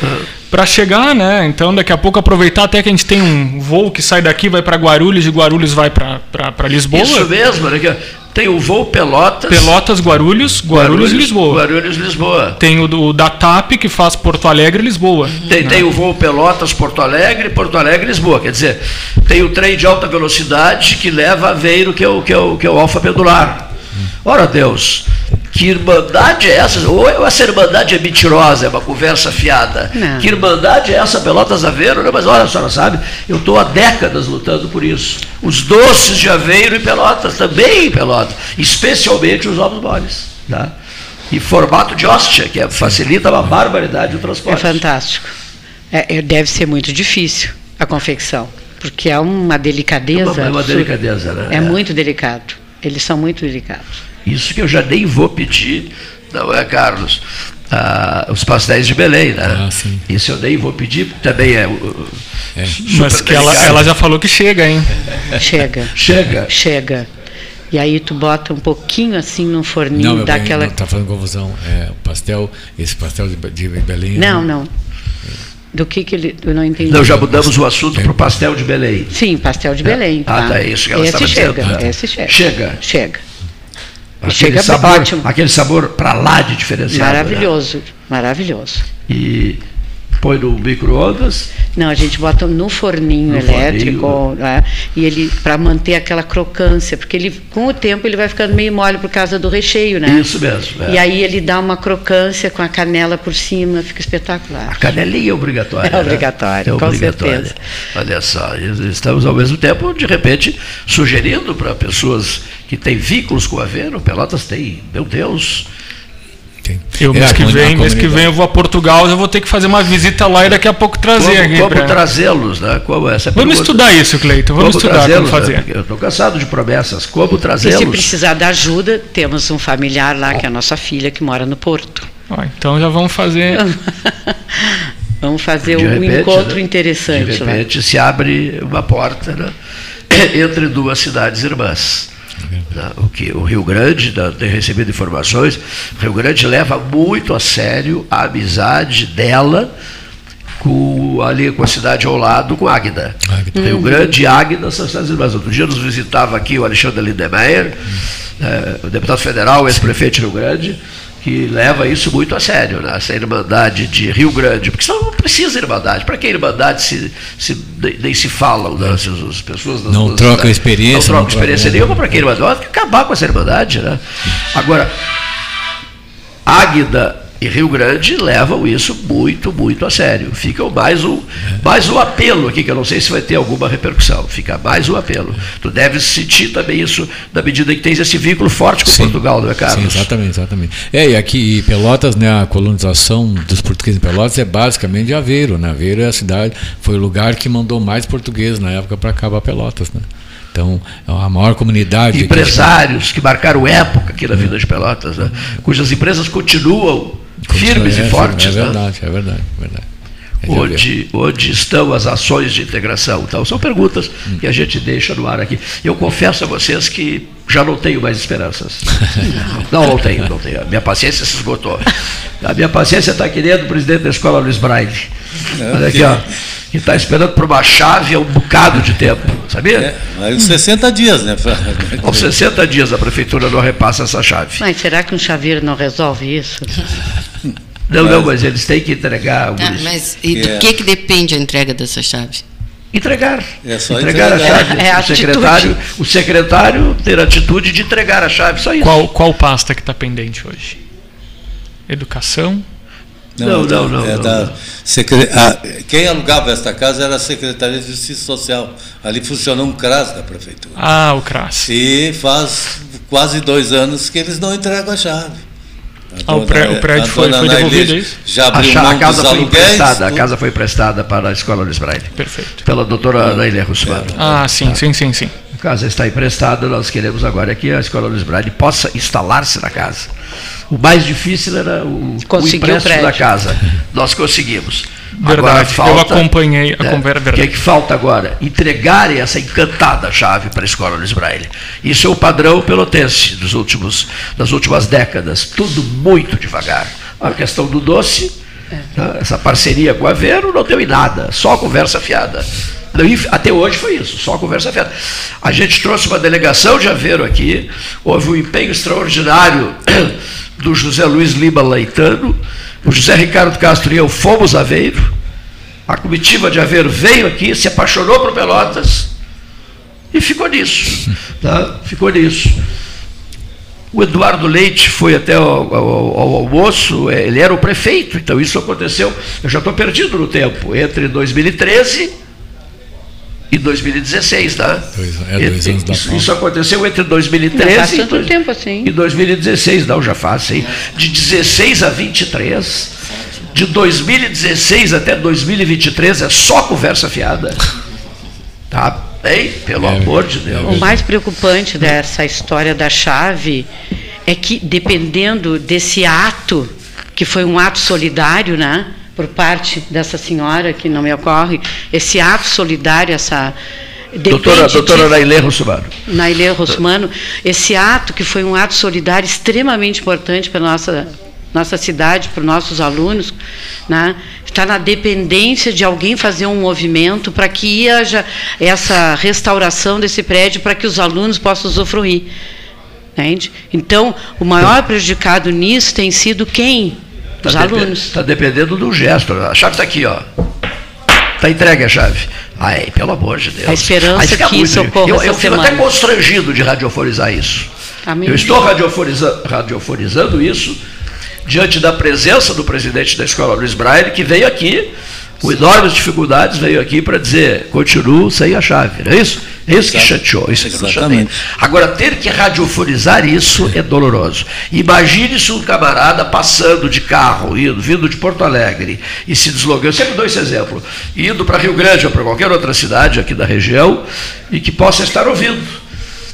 para chegar, né? Então daqui a pouco aproveitar até que a gente tem um voo que sai daqui, vai para Guarulhos, de Guarulhos vai para Lisboa. Isso mesmo, né? Tem o voo Pelotas. Pelotas, Guarulhos, Guarulhos, Lisboa. Guarulhos, Lisboa. Tem o do, da TAP que faz Porto Alegre, Lisboa. Tem, né? tem o voo Pelotas, Porto Alegre, Porto Alegre, Lisboa. Quer dizer, tem o trem de alta velocidade que leva a Aveiro, que é o, que é o, que é o Alfa Pendular. Ora Deus, que irmandade é essa? Ou essa irmandade é mentirosa, é uma conversa fiada? Não. Que irmandade é essa, Pelotas Aveiro? Né? Mas olha, a senhora sabe, eu estou há décadas lutando por isso. Os doces de Aveiro e Pelotas, também Pelotas, especialmente os ovos moles. Tá? E formato de hóstia, que é- facilita uma barbaridade o É transporte. fantástico. É, é, deve ser muito difícil a confecção, porque é uma delicadeza. É uma- é uma delicadeza, né? É, É. muito delicado. Eles são muito delicados. Isso que eu já nem vou pedir, não é, Carlos? Ah, os pastéis de Belém, né? Ah, sim. Isso eu nem vou pedir, porque também é. uh, É. super Mas que ela, ela já falou que chega, hein? Chega. Chega. Chega. E aí tu bota um pouquinho assim no forninho, Não, dá bem, não, tá fazendo confusão. É, o pastel, esse pastel de, de Belém. Não, não. Do que que ele. Eu não entendi. Não, já mudamos o assunto para o pastel de Belém. Sim, pastel de Belém. Ah, tá, é isso que ela esse chega, dizendo, né? Esse chega. Chega. Chega. Aquele Chega sabor, ótimo. aquele sabor para lá de diferenciado. né? Maravilhoso, maravilhoso. E põe no micro-ondas. Não, a gente bota no forninho No elétrico, né? e ele para manter aquela crocância, porque ele com o tempo ele vai ficando meio mole por causa do recheio, né? Isso mesmo. é. E aí ele dá uma crocância com a canela por cima, fica A espetacular. canelinha é obrigatória. É obrigatória, né? É com obrigatória. certeza. Olha só, estamos ao mesmo tempo, de repente, sugerindo para pessoas que têm vínculos com a Aveiro, Pelotas tem, meu Deus, Eu, É, mês que vem, mês que vem eu vou a Portugal, eu vou ter que fazer uma visita lá e daqui a pouco trazer como, aqui. como pra- trazê-los, né? Como essa Vamos pergunta- estudar isso, Cleito. Vamos como estudar como trazê-los, né? fazer. Porque Eu estou cansado de promessas. Como E se trazê-los? precisar da ajuda, temos um familiar lá, que é a nossa filha, que mora no Porto. Ó, então já vamos fazer. Vamos fazer De um repente, encontro né? interessante De lá. repente se abre uma porta né? entre duas cidades irmãs. Né? O que o Rio Grande, tem recebido informações, o Rio Grande leva muito a sério a amizade dela com, ali com a cidade ao lado, com. Águida. Rio Uhum. Grande e Águida são cidades irmãs. Outro dia nos visitava aqui o Alexandre Lindemeyer, eh, o deputado federal, ex-prefeito de Rio Grande, que leva isso muito a sério, né? essa irmandade de Rio Grande, porque senão não precisa irmandade. Para que irmandade se, se, nem, se falam, né? As, as pessoas Não duas troca cidades experiência, Não não troca troca- experiência é. nenhuma para que irmandade? Tem que acabar com essa irmandade. Né? Agora, Águida e Rio Grande levam isso muito, muito a sério. Fica mais um, mais um apelo aqui, que eu não sei se vai ter alguma repercussão. Fica mais um apelo. Tu deves sentir também isso na medida que tens esse vínculo forte com Portugal, não é, Sim, Carlos? exatamente, exatamente. É, e aqui em Pelotas, né, a colonização dos portugueses em Pelotas é basicamente de Aveiro, né? Aveiro é a cidade, foi o lugar que mandou mais portugueses na época para acabar Pelotas, né? Então, é a maior comunidade. Empresários que marcaram época aqui na vida de Pelotas, né? cujas empresas continuam firmes é, e fortes. É né? verdade, é verdade, é verdade. É de Onde, onde estão as ações de integração? Então, são perguntas que a gente deixa no ar aqui. Eu confesso a vocês que já não tenho mais esperanças. Não, não tenho, não tenho. A minha paciência se esgotou. A minha paciência está querendo o presidente da escola Luiz Braille. Olha aqui, ó. Que está esperando por uma chave há um bocado de tempo, sabia? É, mas uns 60 dias, né? Aos 60 dias a prefeitura não repassa essa chave. Mas será que um chaveiro não resolve isso? Não, não, mas eles têm que entregar Ah, mas e do É. que, que depende a entrega dessa chave? Entregar. É só entregar, a entregar. chave. É a o, secretário, o secretário ter a atitude de entregar a chave, só isso. Qual, qual pasta que está pendente hoje? Educação? Não, não, não, é não, da não. secre- ah, quem alugava esta casa era a Secretaria de Justiça Social. Ali funcionou um CRAS da Prefeitura. Ah, o CRAS. E faz quase dois anos que eles não entregam a chave. A Ah, o pré- o prédio a foi- foi devolvido, é isso? Já A, abriu a mão casa foi emprestada, a casa foi emprestada para a escola Luiz Braille. Perfeito. Pela doutora Nailê Russmano. Ah, sim, sim, sim, sim. A casa está emprestada, nós queremos agora que a escola Luiz Braille possa instalar-se na casa. O mais difícil era o, o Conseguir o empréstimo da casa. Nós conseguimos. Verdade, eu acompanhei a né, conversa, O que, é que falta agora? Entregarem essa encantada chave para a escola Luiz Braille. Isso é o padrão pelotense dos últimos, das últimas décadas. Tudo muito devagar. A questão do doce, né, essa parceria com a Aveiro não deu em nada, só conversa fiada. Até hoje foi isso, só conversa fiada. A gente trouxe uma delegação de Aveiro aqui, houve um empenho extraordinário do José Luiz Lima Leitano, o José Ricardo Castro e eu fomos a Aveiro, a comitiva de Aveiro veio aqui, se apaixonou por Pelotas e ficou nisso. Tá? Ficou nisso. O Eduardo Leite foi até ao, ao- ao almoço, eh, ele era o prefeito, então isso aconteceu, eu já estou perdido no tempo, entre 2013 e 2016, tá? Dois- é, dois anos da isso, aconteceu entre Não 2013 faz e tanto dois- tempo assim. e 2016, não, já faz, sim. De 16 a 23, de 2016 até 2023 é só conversa fiada. Tá bem? Pelo É, amor de Deus. O mais preocupante dessa história da chave é que, dependendo desse ato, que foi um ato solidário, né, por parte dessa senhora, que não me ocorre, esse ato solidário, essa. Doutora, doutora de- Nailê Russumano. Nailê Rossmano, esse ato que foi um ato solidário extremamente importante para a nossa, nossa cidade, para os nossos alunos, né? está na dependência de alguém fazer um movimento para que haja essa restauração desse prédio para que os alunos possam usufruir. Entende? Então, o maior prejudicado nisso tem sido quem? Os alunos. Está dependendo do gesto. A chave está aqui, ó. Está entregue a chave. Ai, pelo amor de Deus. A esperança que muito- isso ocorra Eu, eu fico até constrangido de radiofonizar isso. Amém. Eu estou radiofoniza- radiofonizando isso diante da presença do presidente da escola Luiz Braille, que veio aqui, com enormes dificuldades, veio aqui para dizer, continuo sem a chave, não é isso? É isso que chateou, isso que chateia. Exatamente. Agora, ter que radiofonizar isso é doloroso. Imagine-se um camarada passando de carro, indo, vindo de Porto Alegre e se deslogando, eu sempre dou esse exemplo, indo para Rio Grande ou para qualquer outra cidade aqui da região e que possa estar ouvindo.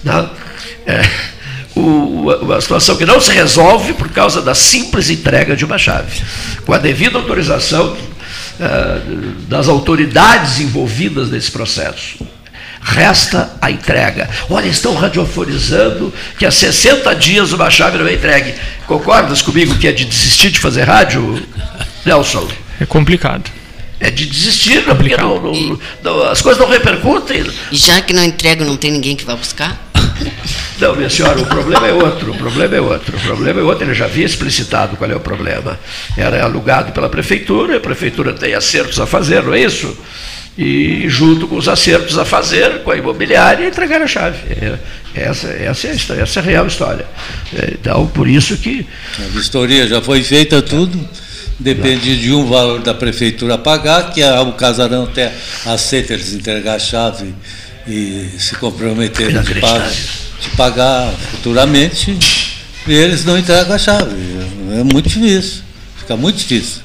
né? É, o- uma situação que não se resolve por causa da simples entrega de uma chave. Com a devida autorização das autoridades envolvidas nesse processo. Resta a entrega. Olha, estão radiofonizando que há 60 dias uma chave não é entregue. Concordas comigo que é de desistir de fazer rádio, Nelson? É complicado. é de desistir, né? porque não, não, não, as coisas não repercutem. E já que não entrego, não tem ninguém que vá buscar? Não, minha senhora, o problema é outro, o problema é outro, o problema é outro, ele já havia explicitado qual é o problema. Era alugado pela prefeitura, a prefeitura tem acertos a fazer, não é isso? E junto com os acertos a fazer, com a imobiliária, entregar a chave. É, essa, essa, é a, história, essa é a real história. É, então, por isso que. A vistoria já foi feita tudo. Depende de um valor da prefeitura pagar, que o casarão até aceita eles entregar a chave e se comprometerem de pagar, de pagar futuramente, e eles não entregam a chave. É muito difícil. Fica muito difícil.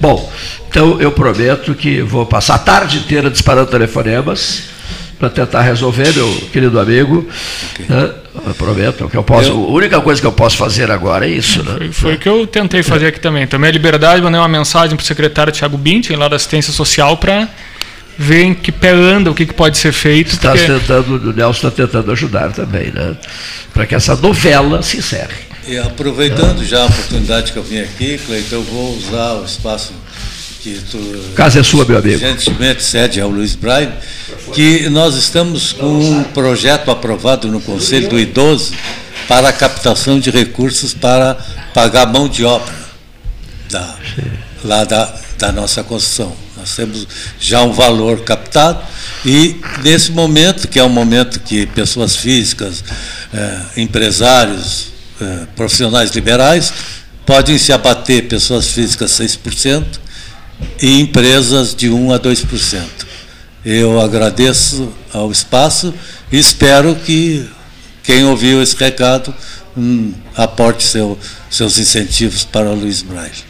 Bom, então eu prometo que vou passar a tarde inteira disparando telefonemas para tentar resolver, meu querido amigo. Okay. Né? Eu prometo que eu posso. Eu, a única coisa que eu posso fazer agora é isso. Né? Foi o que eu tentei fazer aqui também. Também a liberdade, mandei uma mensagem para o secretário Tiago Bintin, lá da assistência social, para ver em que pé anda, o que, que pode ser feito. Está porque... tentando, o Nelson está tentando ajudar também, né? Para que essa novela se encerre. E aproveitando já a oportunidade que eu vim aqui, Cleiton, eu vou usar o espaço que tu Casa é sua, meu amigo. gentilmente cede ao Luiz Braille, que nós estamos com um projeto aprovado no Conselho do Idoso para a captação de recursos para pagar mão de obra da, lá da, da nossa construção. Nós temos já um valor captado e, nesse momento, que é um momento que pessoas físicas, eh, empresários, eh, profissionais liberais, podem se abater, pessoas físicas 6%, e empresas de 1% a 2%. Eu agradeço ao espaço e espero que quem ouviu esse recado hum, aporte seu, seus incentivos para o Luiz Braille.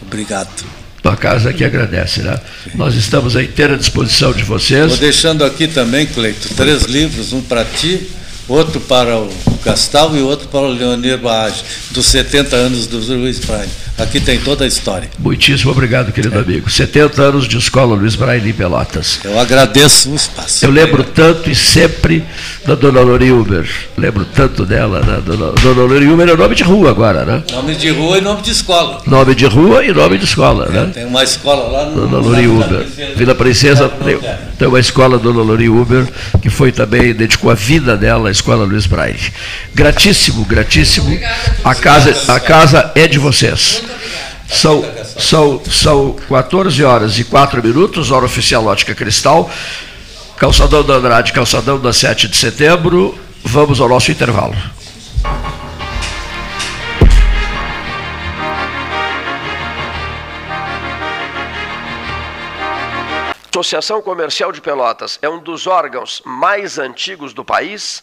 Obrigado. Tua casa que agradece, né? Nós estamos à inteira disposição de vocês. Estou deixando aqui também, Cleito, três livros, um para ti, outro para o Gastal e outro para o Leonir Baage, dos 70 anos do Luiz Braille. Aqui tem toda a história. Muitíssimo obrigado, querido é. amigo. 70 anos de escola Luiz Braille em Pelotas. Eu agradeço o espaço. Eu lembro tanto e sempre da dona Lori Uber. Lembro tanto dela. Né? Dona, dona Lori Uber é nome de rua agora, né? Nome de rua e nome de escola. Nome de rua e nome de escola, é, né? Tem uma escola lá no Dona Lori Uber. Vila Princesa tem, tem uma escola Dona Lori Uber, que foi também, dedicou a vida dela à escola Luiz Braille. Gratíssimo, gratíssimo. A casa, a casa é de vocês. São, são, são 14 horas e 4 minutos, hora oficial Ótica Cristal. Calçadão da Andrade, calçadão da 7 de setembro. Vamos ao nosso intervalo. Associação Comercial de Pelotas é um dos órgãos mais antigos do país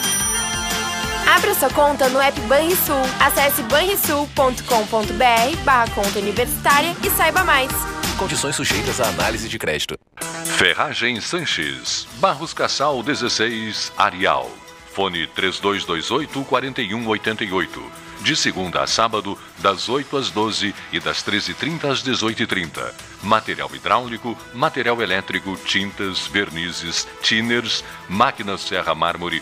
Abra sua conta no app Banrisul. Acesse banrisul.com.br barra conta universitária e saiba mais. Condições sujeitas à análise de crédito. Ferragem Sanches, Barros Cassal 16, Arial. Fone 3228 4188. De segunda a sábado, das 8 às 12 e das 13h30 às 18h30. Material hidráulico, material elétrico, tintas, vernizes, tinners, máquinas serra mármore,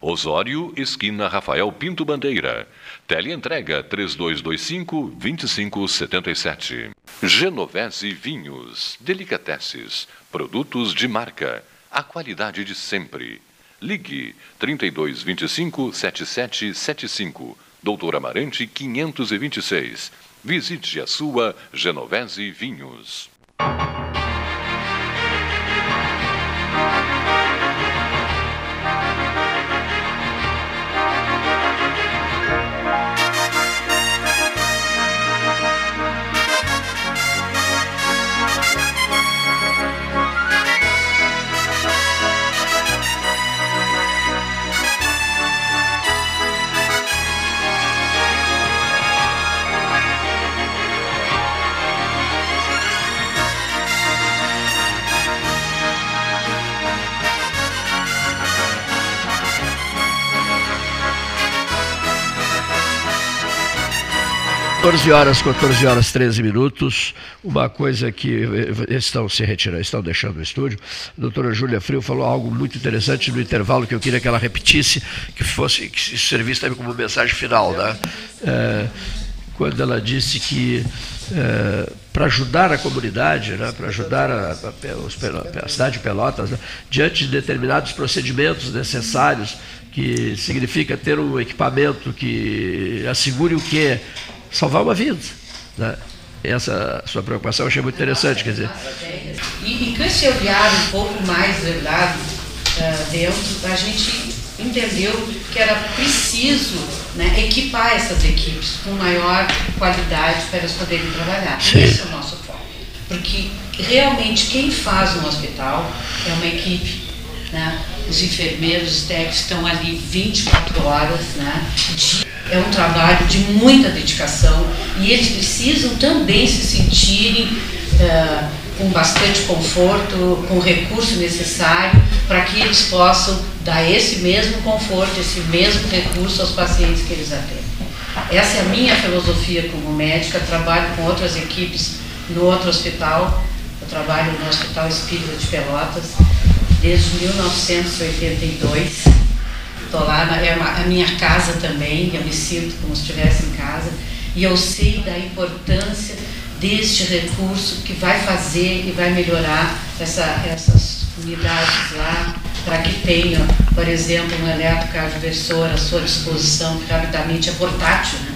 Osório, esquina Rafael Pinto Bandeira. Teleentrega 3225-2577. Genovese Vinhos, Delicateces, produtos de marca, a qualidade de sempre. Ligue 3225-7775, Doutor Amarante 526. Visite a sua Genovese Vinhos. Quatorze horas, 14 horas 13 minutos. Uma coisa que estão se retirando, estão deixando o estúdio. A doutora Júlia Frio falou algo muito interessante no intervalo que eu queria que ela repetisse, que fosse que servisse também como mensagem final, né? É, quando ela disse que é, para ajudar a comunidade, né, para ajudar a, a, a, cidade de Pelotas, né, diante de determinados procedimentos necessários, que significa ter um equipamento que assegure o que salvar uma vida. Né? Essa sua preocupação eu achei muito interessante, quer dizer. E, e com esse olhar um pouco mais velado uh, dentro, a gente entendeu que era preciso né, equipar essas equipes com maior qualidade para elas poderem trabalhar. Sim. Esse é o nosso foco. Porque realmente quem faz um hospital é uma equipe. Né? Os enfermeiros, os técnicos estão ali 24 horas, né? é um trabalho de muita dedicação e eles precisam também se sentirem uh, com bastante conforto, com o recurso necessário para que eles possam dar esse mesmo conforto, esse mesmo recurso aos pacientes que eles atendem. Essa é a minha filosofia como médica, trabalho com outras equipes no outro hospital, eu trabalho no Hospital Espírita de Pelotas desde 1982 Estou lá, é uma, a minha casa também, eu me sinto como se estivesse em casa. E eu sei da importância deste recurso que vai fazer e vai melhorar essa, essas unidades lá, para que tenham, por exemplo, um eletrocardioversor à sua disposição, que rapidamente é portátil, né?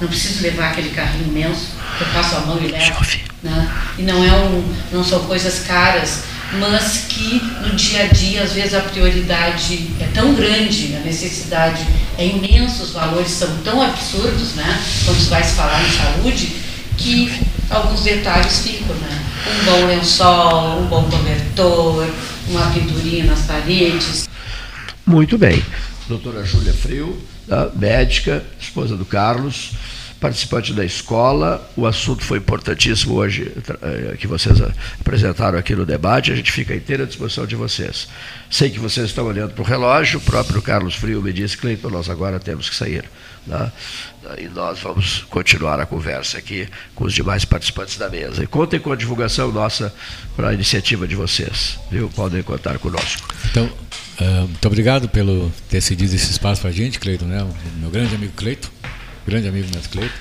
Não preciso levar aquele carrinho imenso, que eu passo a mão e levo. Né? E não, é um, não são coisas caras mas que no dia a dia, às vezes, a prioridade é tão grande, a necessidade é imensa, os valores são tão absurdos, né? Quando se vai se falar em saúde, que alguns detalhes ficam, né? Um bom lençol, um bom cobertor, uma pinturinha nas paredes. Muito bem. Doutora Júlia Frio, médica, esposa do Carlos participante da escola. O assunto foi importantíssimo hoje, eh, que vocês apresentaram aqui no debate. A gente fica à inteira disposição de vocês. Sei que vocês estão olhando para o relógio, o próprio Carlos Frio me disse, Cleiton, nós agora temos que sair. Né? E nós vamos continuar a conversa aqui com os demais participantes da mesa. E contem com a divulgação nossa para a iniciativa de vocês. Viu? Podem contar conosco. Então, Uh, muito obrigado pelo ter cedido esse espaço para a gente, Cleiton, né? O meu grande amigo Cleiton, grande amigo nosso Cleiton.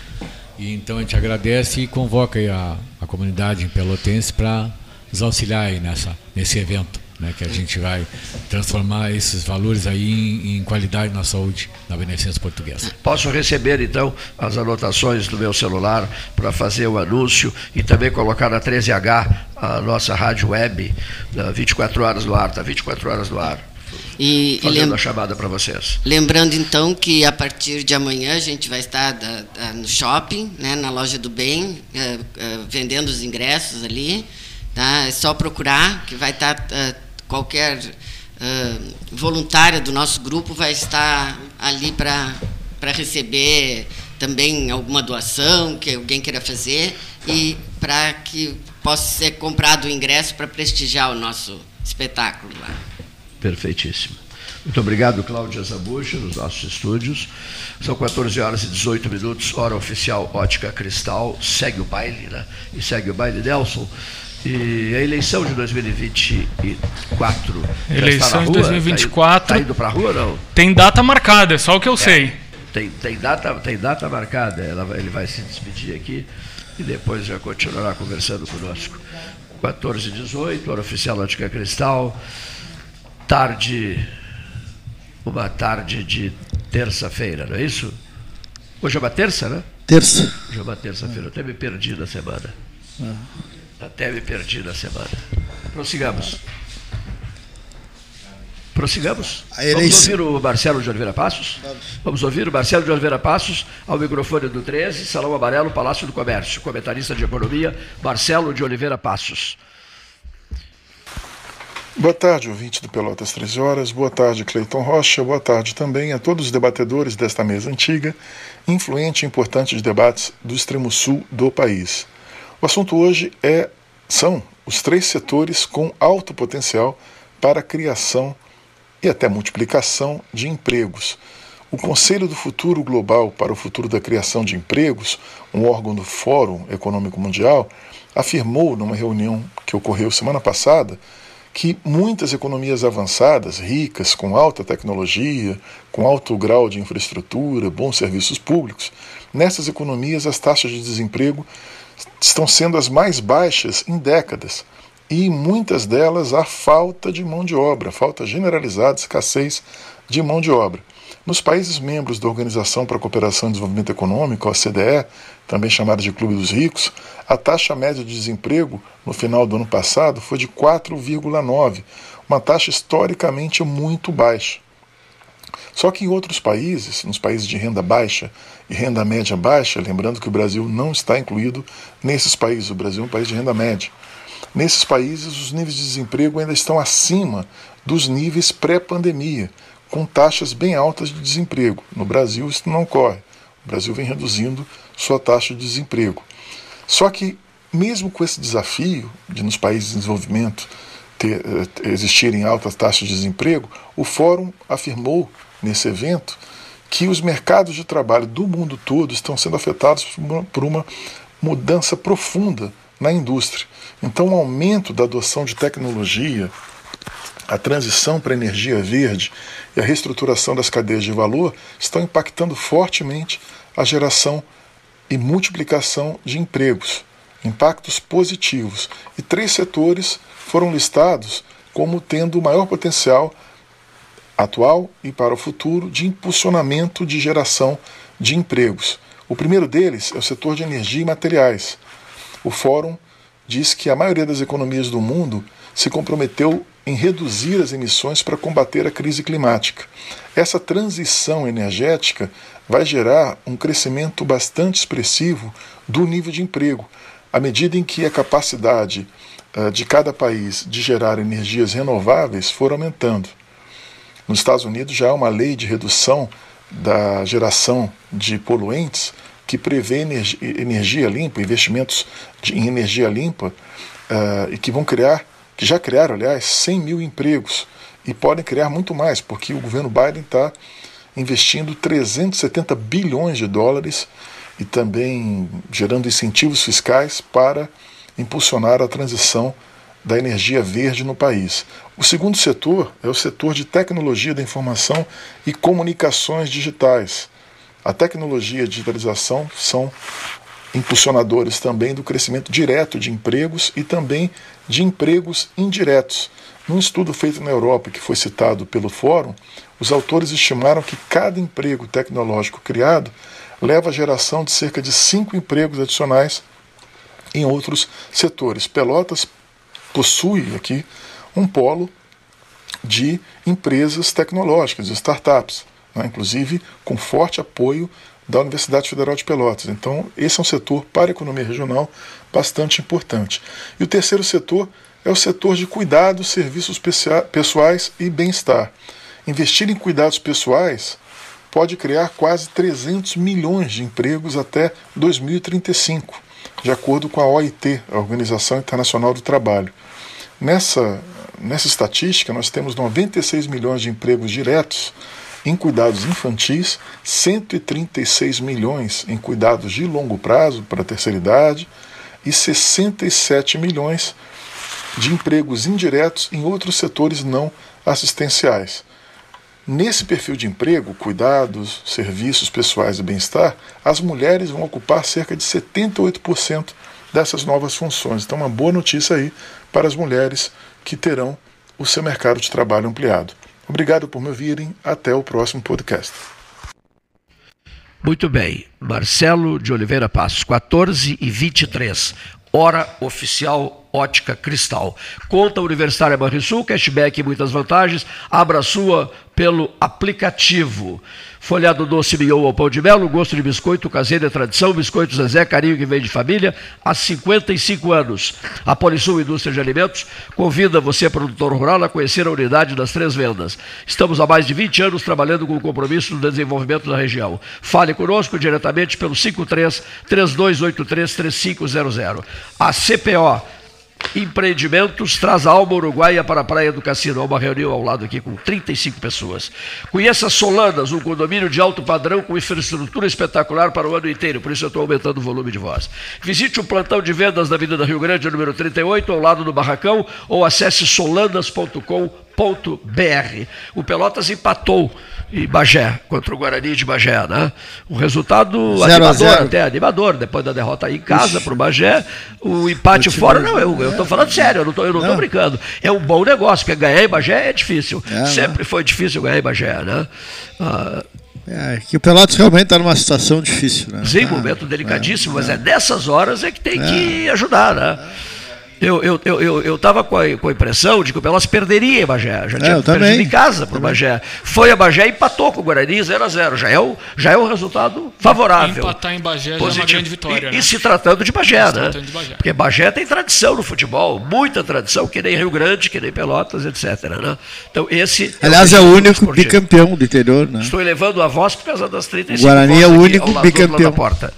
E então a gente agradece e convoca a, a comunidade pelotense para nos auxiliar nessa, nesse evento né, que a gente vai transformar esses valores aí em, em qualidade na saúde na beneficência portuguesa. Posso receber então as anotações do meu celular para fazer o anúncio e também colocar na 13H a nossa rádio web, 24 horas no ar, está 24 horas no ar. E, fazendo e a chamada para vocês. Lembrando então que a partir de amanhã a gente vai estar da, da, no shopping, né, na loja do bem, é, é, vendendo os ingressos ali. Tá? É só procurar que vai estar uh, qualquer voluntária do nosso grupo vai estar ali para receber também alguma doação que alguém queira fazer e para que possa ser comprado o ingresso para prestigiar o nosso espetáculo lá. Perfeitíssimo. Muito obrigado, Cláudia Zambuja, nos nossos estúdios. São 14 horas e 18 minutos, hora oficial Ótica Cristal. Segue o baile, né? E segue o baile, Nelson. E a eleição de 2024. Eleição de 2024. Está indo, tá para a rua ou não? Tem data marcada, é só o que eu é, sei. Tem, tem, data, tem data marcada. Ela ele vai se despedir aqui e depois já continuará conversando conosco. 14 e 18, hora oficial Ótica Cristal. Tarde. Uma tarde de terça-feira, não é isso? Hoje é uma terça, né? Terça. Hoje é uma terça-feira. Até me perdi na semana. Ah. Até me perdi na semana. Prossigamos. Prossigamos. Vamos ouvir o Marcelo de Oliveira Passos? Vamos ouvir o Marcelo de Oliveira Passos ao microfone do 13, Salão Amarelo, Palácio do Comércio. Comentarista de Economia, Marcelo de Oliveira Passos. Boa tarde, ouvinte do Pelotas 13 Horas. Boa tarde, Cleiton Rocha. Boa tarde também a todos os debatedores desta mesa antiga, influente e importante de debates do extremo sul do país. O assunto hoje é são os três setores com alto potencial para a criação e até multiplicação de empregos. O Conselho do Futuro Global para o Futuro da Criação de Empregos, um órgão do Fórum Econômico Mundial, afirmou numa reunião que ocorreu semana passada que muitas economias avançadas, ricas, com alta tecnologia, com alto grau de infraestrutura, bons serviços públicos, nessas economias as taxas de desemprego estão sendo as mais baixas em décadas e muitas delas há falta de mão de obra, falta generalizada, escassez de mão de obra. Nos países membros da Organização para a Cooperação e Desenvolvimento Econômico, a OCDE, também chamada de Clube dos Ricos, a taxa média de desemprego no final do ano passado foi de 4,9, uma taxa historicamente muito baixa. Só que em outros países, nos países de renda baixa e renda média baixa, lembrando que o Brasil não está incluído nesses países, o Brasil é um país de renda média. Nesses países, os níveis de desemprego ainda estão acima dos níveis pré-pandemia, com taxas bem altas de desemprego. No Brasil, isso não ocorre. O Brasil vem reduzindo sua taxa de desemprego. Só que, mesmo com esse desafio de nos países de desenvolvimento ter, eh, existirem altas taxas de desemprego, o Fórum afirmou nesse evento que os mercados de trabalho do mundo todo estão sendo afetados por uma, por uma mudança profunda na indústria. Então, o aumento da adoção de tecnologia, a transição para a energia verde e a reestruturação das cadeias de valor estão impactando fortemente a geração e multiplicação de empregos, impactos positivos. E três setores foram listados como tendo o maior potencial atual e para o futuro de impulsionamento de geração de empregos. O primeiro deles é o setor de energia e materiais. O Fórum diz que a maioria das economias do mundo se comprometeu em reduzir as emissões para combater a crise climática. Essa transição energética vai gerar um crescimento bastante expressivo do nível de emprego, à medida em que a capacidade uh, de cada país de gerar energias renováveis for aumentando. Nos Estados Unidos já há uma lei de redução da geração de poluentes que prevê energia, limpa, investimentos de, em energia limpa uh, e que vão criar, que já criaram, aliás, 100 mil empregos e podem criar muito mais, porque o governo Biden está investindo 370 bilhões de dólares e também gerando incentivos fiscais para impulsionar a transição da energia verde no país. O segundo setor é o setor de tecnologia da informação e comunicações digitais. A tecnologia e a digitalização são impulsionadores também do crescimento direto de empregos e também de empregos indiretos. Num estudo feito na Europa, que foi citado pelo Fórum, os autores estimaram que cada emprego tecnológico criado leva à geração de cerca de cinco empregos adicionais em outros setores. Pelotas possui aqui um polo de empresas tecnológicas, startups, né? inclusive com forte apoio da Universidade Federal de Pelotas. Então, esse é um setor para a economia regional bastante importante. E o terceiro setor é o setor de cuidados, serviços pessoais e bem-estar. Investir em cuidados pessoais pode criar quase 300 milhões de empregos até 2035, de acordo com a OIT, a Organização Internacional do Trabalho. Nessa, nessa estatística, nós temos 96 milhões de empregos diretos em cuidados infantis, 136 milhões em cuidados de longo prazo para a terceira idade e 67 milhões de empregos indiretos em outros setores não assistenciais. Nesse perfil de emprego, cuidados, serviços pessoais e bem-estar, as mulheres vão ocupar cerca de 78% dessas novas funções. Então, uma boa notícia aí para as mulheres que terão o seu mercado de trabalho ampliado. Obrigado por me ouvirem. Até o próximo podcast. Muito bem. Marcelo de Oliveira Passos, 14 e 23. Hora oficial Ótica Cristal. Conta Universitária Banrisul, cashback e muitas vantagens. Abra sua pelo aplicativo. Folhado doce mignon ao pão de mel, gosto de biscoito caseiro é tradição, biscoito Zezé, carinho que vem de família, há 55 anos. A Polisul Indústria de Alimentos convida você, produtor rural, a conhecer a unidade das três vendas. Estamos há mais de 20 anos trabalhando com o compromisso do desenvolvimento da região. Fale conosco diretamente pelo 53 3283 3500. A CPO Empreendimentos traz a Alma Uruguaia para a Praia do Cassino. Uma reunião ao lado aqui com 35 pessoas. Conheça Solanas, um condomínio de alto padrão com infraestrutura espetacular para o ano inteiro. Por isso eu estou aumentando o volume de voz. Visite o plantão de vendas da Avenida Rio Grande, número 38, ao lado do Barracão, ou acesse solanas.com.br. O Pelotas empatou em Bagé, contra o Guarani de Bagé, né? Um resultado zero animador, até animador, depois da derrota aí em casa para o Bagé, o empate fora, não, eu estou falando sério, eu não estou não, brincando. É um bom negócio, porque ganhar em Bagé é difícil. É, Sempre não. foi difícil ganhar em Bagé, né? Ah, é, que o Pelotas realmente está numa situação difícil, né? Sim, ah, momento delicadíssimo, é, mas é nessas horas é que tem que ajudar, né? Eu estava eu, eu, eu, eu com, a, com a impressão de que o Pelotas perderia em Bagé. Já tinha é, perdido em casa para o Bagé. Foi a Bagé e empatou com o Guarani 0 a 0 já é, o, já é um resultado favorável. Empatar em Bagé positivo. já é uma grande vitória. E, né? e se tratando de Bagé, né? De Bagé. Porque Bagé tem tradição no futebol, muita tradição, que nem Rio Grande, que nem Pelotas, etc. Né? Então, esse. Aliás, é o, é o único bicampeão do interior. Né? Estou elevando a voz por causa das 35 O Guarani é o único bicampeão. Da porta.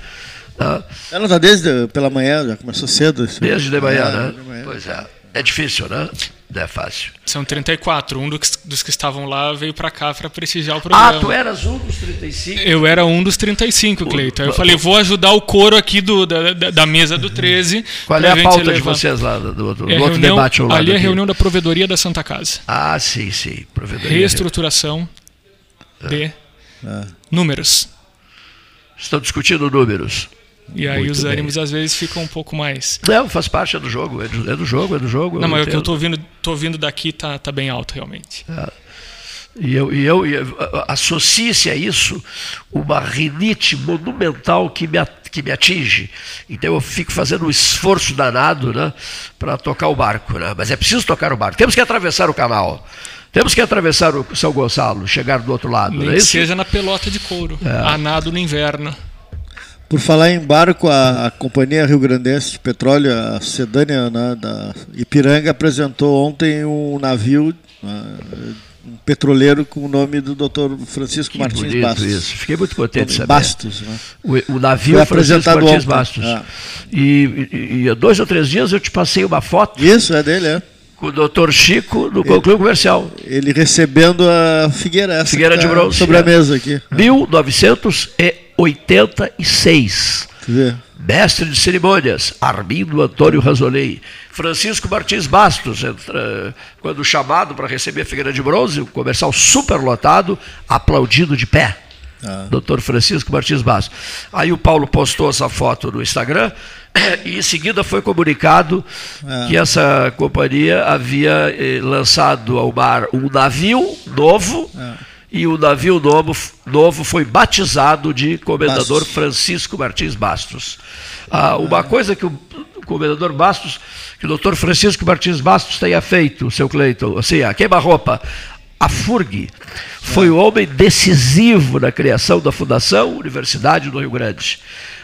Tá? Ela está desde pela manhã, já começou cedo. Desde de manhã, é, né? De manhã. Pois é. É difícil, né? Não é fácil. São 34. Um dos, dos que estavam lá veio para cá para prestigiar o programa. Ah, tu eras um dos 35? Eu era um dos 35, Cleiton. Eu falei, vou ajudar o coro aqui do, da, da mesa do 13. Qual é a pauta levar... de vocês lá, do, do, do é outro reunião, debate ao lado Ali é a reunião da Provedoria da Santa Casa. Ah, sim, sim. Provedoria. Reestruturação de ah. números. Estão discutindo números. E aí Muito os ânimos bem. às vezes ficam um pouco mais. Não, faz parte é do jogo, é do, é do jogo, é do jogo. Não, mas o que eu tô ouvindo, tô ouvindo daqui tá, tá bem alto, realmente. É. E eu, e eu, eu associe-se a isso uma rinite monumental que me, que me atinge. Então eu fico fazendo um esforço danado né, para tocar o barco. Né? Mas é preciso tocar o barco. Temos que atravessar o canal. Temos que atravessar o São Gonçalo, chegar do outro lado. Nem é seja na pelota de couro, é. a nado no inverno. Por falar em barco, a, a Companhia Rio Grandense de Petróleo, a Sedânia né, da Ipiranga, apresentou ontem um navio, uh, um petroleiro com o nome do Dr. Francisco que Martins Bastos. Isso. Fiquei muito contente de saber. Bastos. Né? O, o navio Foi Francisco Martins ontem. Bastos. Ah. E, e, e há dois ou três dias eu te passei uma foto. Isso, é dele, é com o doutor Chico do Clube Comercial. Ele recebendo a Figueira, essa Figueira de tá Bronze. Sobre a mesa aqui. 1986. Mestre de cerimônias, Armindo Antônio Razolei. Francisco Martins Bastos, entra, quando chamado para receber a Figueira de Bronze, o comercial superlotado, aplaudido de pé. Ah. Doutor Francisco Martins Bastos. Aí o Paulo postou essa foto no Instagram e em seguida foi comunicado ah. que essa companhia havia eh, lançado ao mar um navio novo. Ah e o navio novo, novo foi batizado de Comendador Bastos. Francisco Martins Bastos. Uma coisa que o, Comendador Bastos, que o doutor Francisco Martins Bastos tenha feito, seu Cleiton, assim, a queima-roupa, a FURG, foi o homem decisivo na criação da Fundação Universidade do Rio Grande.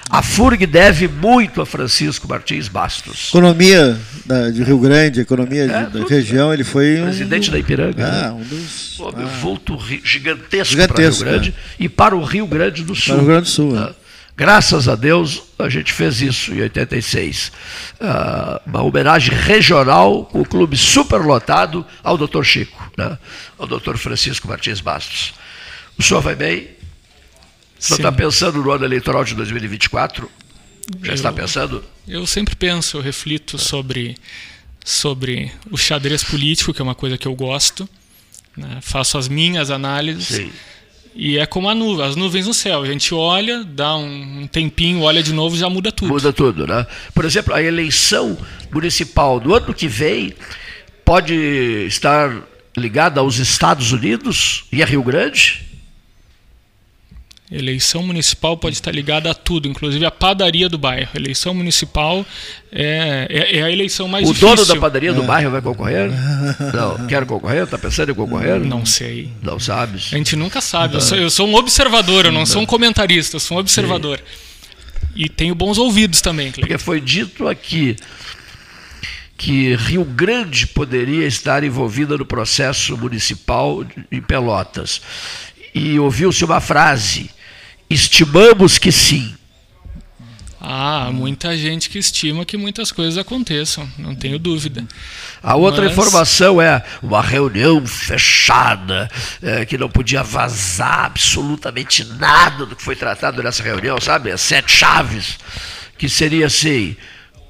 A FURG deve muito a Francisco Martins Bastos. Economia da, de Rio Grande, economia é, de, da região, ele foi um presidente da Ipiranga. Ah, né? um dos um ah, vulto gigantesco, gigantesco, para o Rio Grande é. e para o Rio Grande do Sul. Para o Rio Grande do Sul. É. Graças a Deus a gente fez isso em 86. Uh, uma homenagem regional com o clube superlotado ao Dr. Chico, né? ao Dr. Francisco Martins Bastos. O senhor vai bem? Você está pensando no ano eleitoral de 2024? Já eu, está pensando? Eu sempre penso, eu reflito sobre, sobre o xadrez político, que é uma coisa que eu gosto. Né? Faço as minhas análises. Sim. E é como a nuvem, as nuvens no céu. A gente olha, dá um tempinho, olha de novo, já muda tudo. Muda tudo, né? Por exemplo, a eleição municipal do ano que vem pode estar ligada aos Estados Unidos e a Rio Grande? Eleição municipal pode estar ligada a tudo, inclusive a padaria do bairro. Eleição municipal é, é, é a eleição mais o difícil. O dono da padaria do é. bairro vai concorrer? Não, quer concorrer? Está pensando em concorrer? Não sei. Não sabes? A gente nunca sabe. Eu sou, eu sou, um observador, eu não, não, sou um comentarista, eu sou um observador. Sim. E tenho bons ouvidos também, Cleiton. Porque foi dito aqui que Rio Grande poderia estar envolvida no processo municipal em Pelotas. E ouviu-se uma frase Estimamos que sim. Ah, muita gente que estima que muitas coisas aconteçam, não tenho dúvida. A outra Mas... informação é uma reunião fechada, é, que não podia vazar absolutamente nada do que foi tratado nessa reunião, sabe? As sete chaves, que seria assim: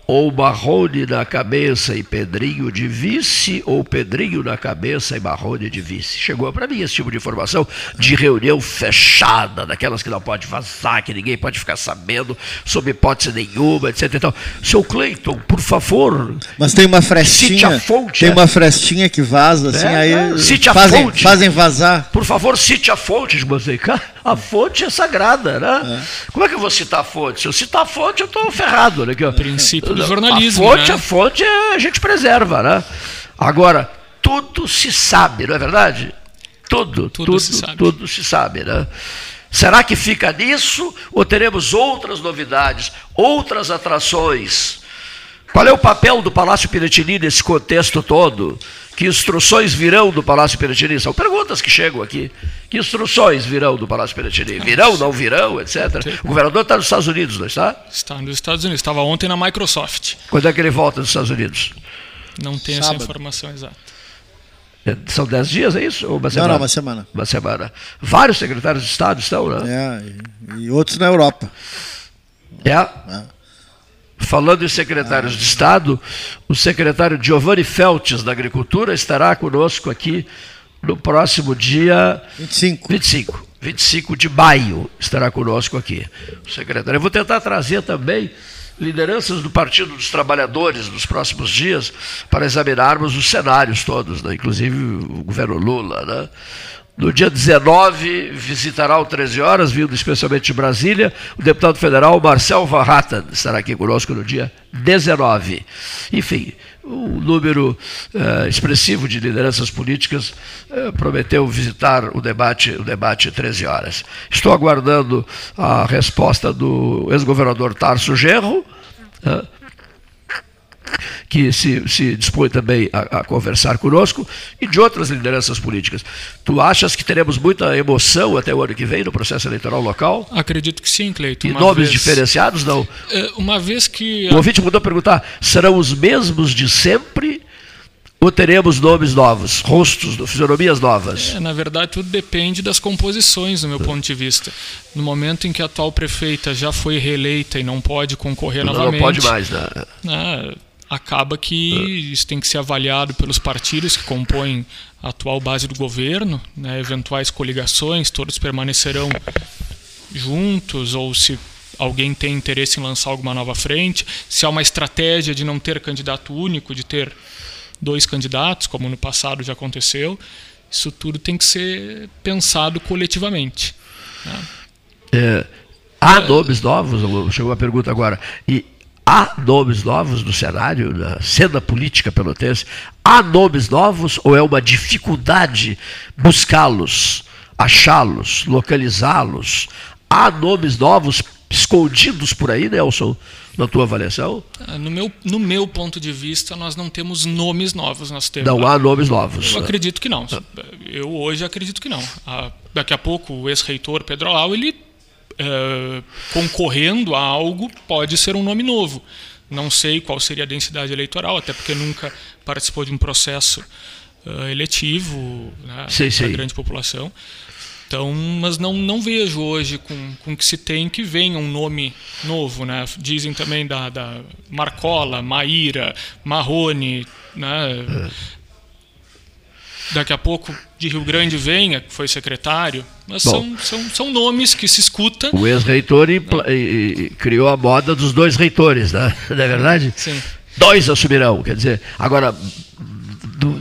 ou Marrone na cabeça e Pedrinho de vice, ou Pedrinho na cabeça e Marrone de vice. Chegou para mim esse tipo de informação de reunião fechada, daquelas que não pode vazar, que ninguém pode ficar sabendo, sob hipótese nenhuma, etc. Então, seu Cleiton, por favor. Mas tem uma frestinha. a fonte. Tem é? uma frestinha que vaza, assim, é, aí. É. Cite a fazem, fonte. Fazem vazar. Por favor, cite a fonte, Moseca. A fonte é sagrada, né? É. Como é que eu vou citar a fonte? Se eu citar a fonte, eu estou ferrado, né? O do jornalismo. A fonte, né? a fonte é, a gente preserva, né? Agora, tudo se sabe, não é verdade? Tudo, tudo, tudo se sabe. Tudo se sabe, né? Será que fica nisso ou teremos outras novidades, outras atrações? Qual é o papel do Palácio Piratini nesse contexto todo? Que instruções virão do Palácio Piratini? São perguntas que chegam aqui. Que instruções virão do Palácio Piratini? Virão, não virão, etc. O governador está nos Estados Unidos, não está? Está nos Estados Unidos. Estava ontem na Microsoft. Quando é que ele volta dos Estados Unidos? Não tenho Sábado. essa informação exata. É, são dez dias, é isso? Ou uma semana? Não, não, uma semana. Uma semana. Vários secretários de Estado estão, né? É, e, e outros na Europa. É. é. Falando em secretários de Estado, o secretário Giovanni Feltes, da Agricultura, estará conosco aqui no próximo dia 25. 25. 25 de maio estará conosco aqui. O secretário. Eu vou tentar trazer também lideranças do Partido dos Trabalhadores nos próximos dias para examinarmos os cenários todos, né? inclusive o governo Lula. Né? No dia 19, visitará o 13 horas, vindo especialmente de Brasília, o deputado federal Marcel Hatten estará aqui conosco no dia 19. Enfim, um número uh, expressivo de lideranças políticas uh, prometeu visitar o debate, o debate 13 horas. Estou aguardando a resposta do ex-governador Tarso Genro, uh, que se, se dispõe também a, a, conversar conosco, e de outras lideranças políticas. Tu achas que teremos muita emoção até o ano que vem no processo eleitoral local? Acredito que sim, Cleiton. E nomes vez... diferenciados, não? É, uma vez que. O ouvinte mudou a perguntar: serão os mesmos de sempre? Ou teremos nomes novos, rostos, fisionomias novas? É, na verdade, tudo depende das composições, do meu ponto de vista. No momento em que a atual prefeita já foi reeleita e não pode concorrer não, novamente. Não pode mais, né? né acaba que é. isso tem que ser avaliado pelos partidos que compõem a atual base do governo, né? eventuais coligações, todos permanecerão juntos, ou se alguém tem interesse em lançar alguma nova frente, se há uma estratégia de não ter candidato único, de ter dois candidatos, como no passado já aconteceu, isso tudo tem que ser pensado coletivamente. Né? É, há nomes novos? Chegou a pergunta agora. E há nomes novos no cenário, na cena política pelotense? Há nomes novos ou é uma dificuldade buscá-los, achá-los, localizá-los? Há nomes novos escondidos por aí, Nelson, na tua avaliação? Ah, no meu, no meu ponto de vista, nós não temos nomes novos. Nós temos, não há nomes novos. Eu acredito que não. Eu hoje acredito que não. Ah, daqui a pouco o ex-reitor Pedro Alau, ele é, concorrendo a algo, pode ser um nome novo. Não sei qual seria a densidade eleitoral, até porque nunca participou de um processo uh, eletivo né, para grande população. Então, mas não, não vejo hoje com, com que se tem que venha um nome novo. Né? Dizem também da, da Marcola, Maíra, Marrone. Né? Daqui a pouco de Rio Grande venha, que foi secretário. Mas são, são, são nomes que se escuta. O ex-reitor criou a moda dos dois reitores, né? não é verdade? Sim. Dois assumirão. Quer dizer, agora do,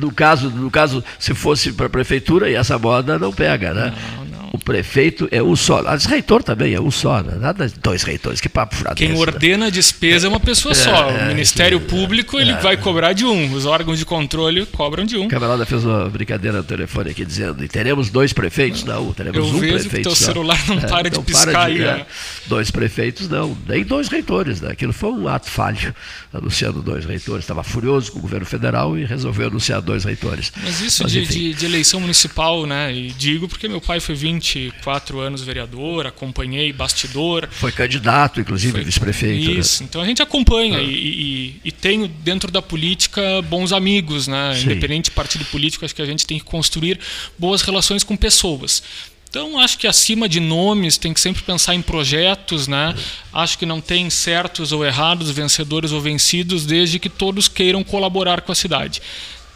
no, caso, no caso, se fosse para a prefeitura, e essa moda não pega, né? Não, não. O prefeito é um só. Mas reitor também é um só, né? Nada de dois reitores, que papo furado Quem esse, ordena a despesa é uma pessoa é, só. É, o Ministério que, Público ele é. vai cobrar de um, os órgãos de controle cobram de um. O camarada fez uma brincadeira no telefone aqui dizendo: e teremos dois prefeitos? Não, teremos Eu um vejo prefeito. Que teu só. celular não é, para de piscar para de, aí. É. Dois prefeitos, não, nem dois reitores. Né? Aquilo foi um ato falho, anunciando dois reitores. Estava furioso com o governo federal e resolveu anunciar dois reitores. Mas isso Mas, de, de, de eleição municipal, né? E digo porque meu pai foi 24 anos vereador, acompanhei bastidor. Foi candidato, inclusive, vice-prefeito. Né? Isso, né? então a gente acompanha ah. e, e, e, tenho dentro da política bons amigos, né? Independente de partido político, acho que a gente tem que construir boas relações com pessoas. Então, acho que acima de nomes, tem que sempre pensar em projetos, né? Acho que não tem certos ou errados, vencedores ou vencidos, desde que todos queiram colaborar com a cidade.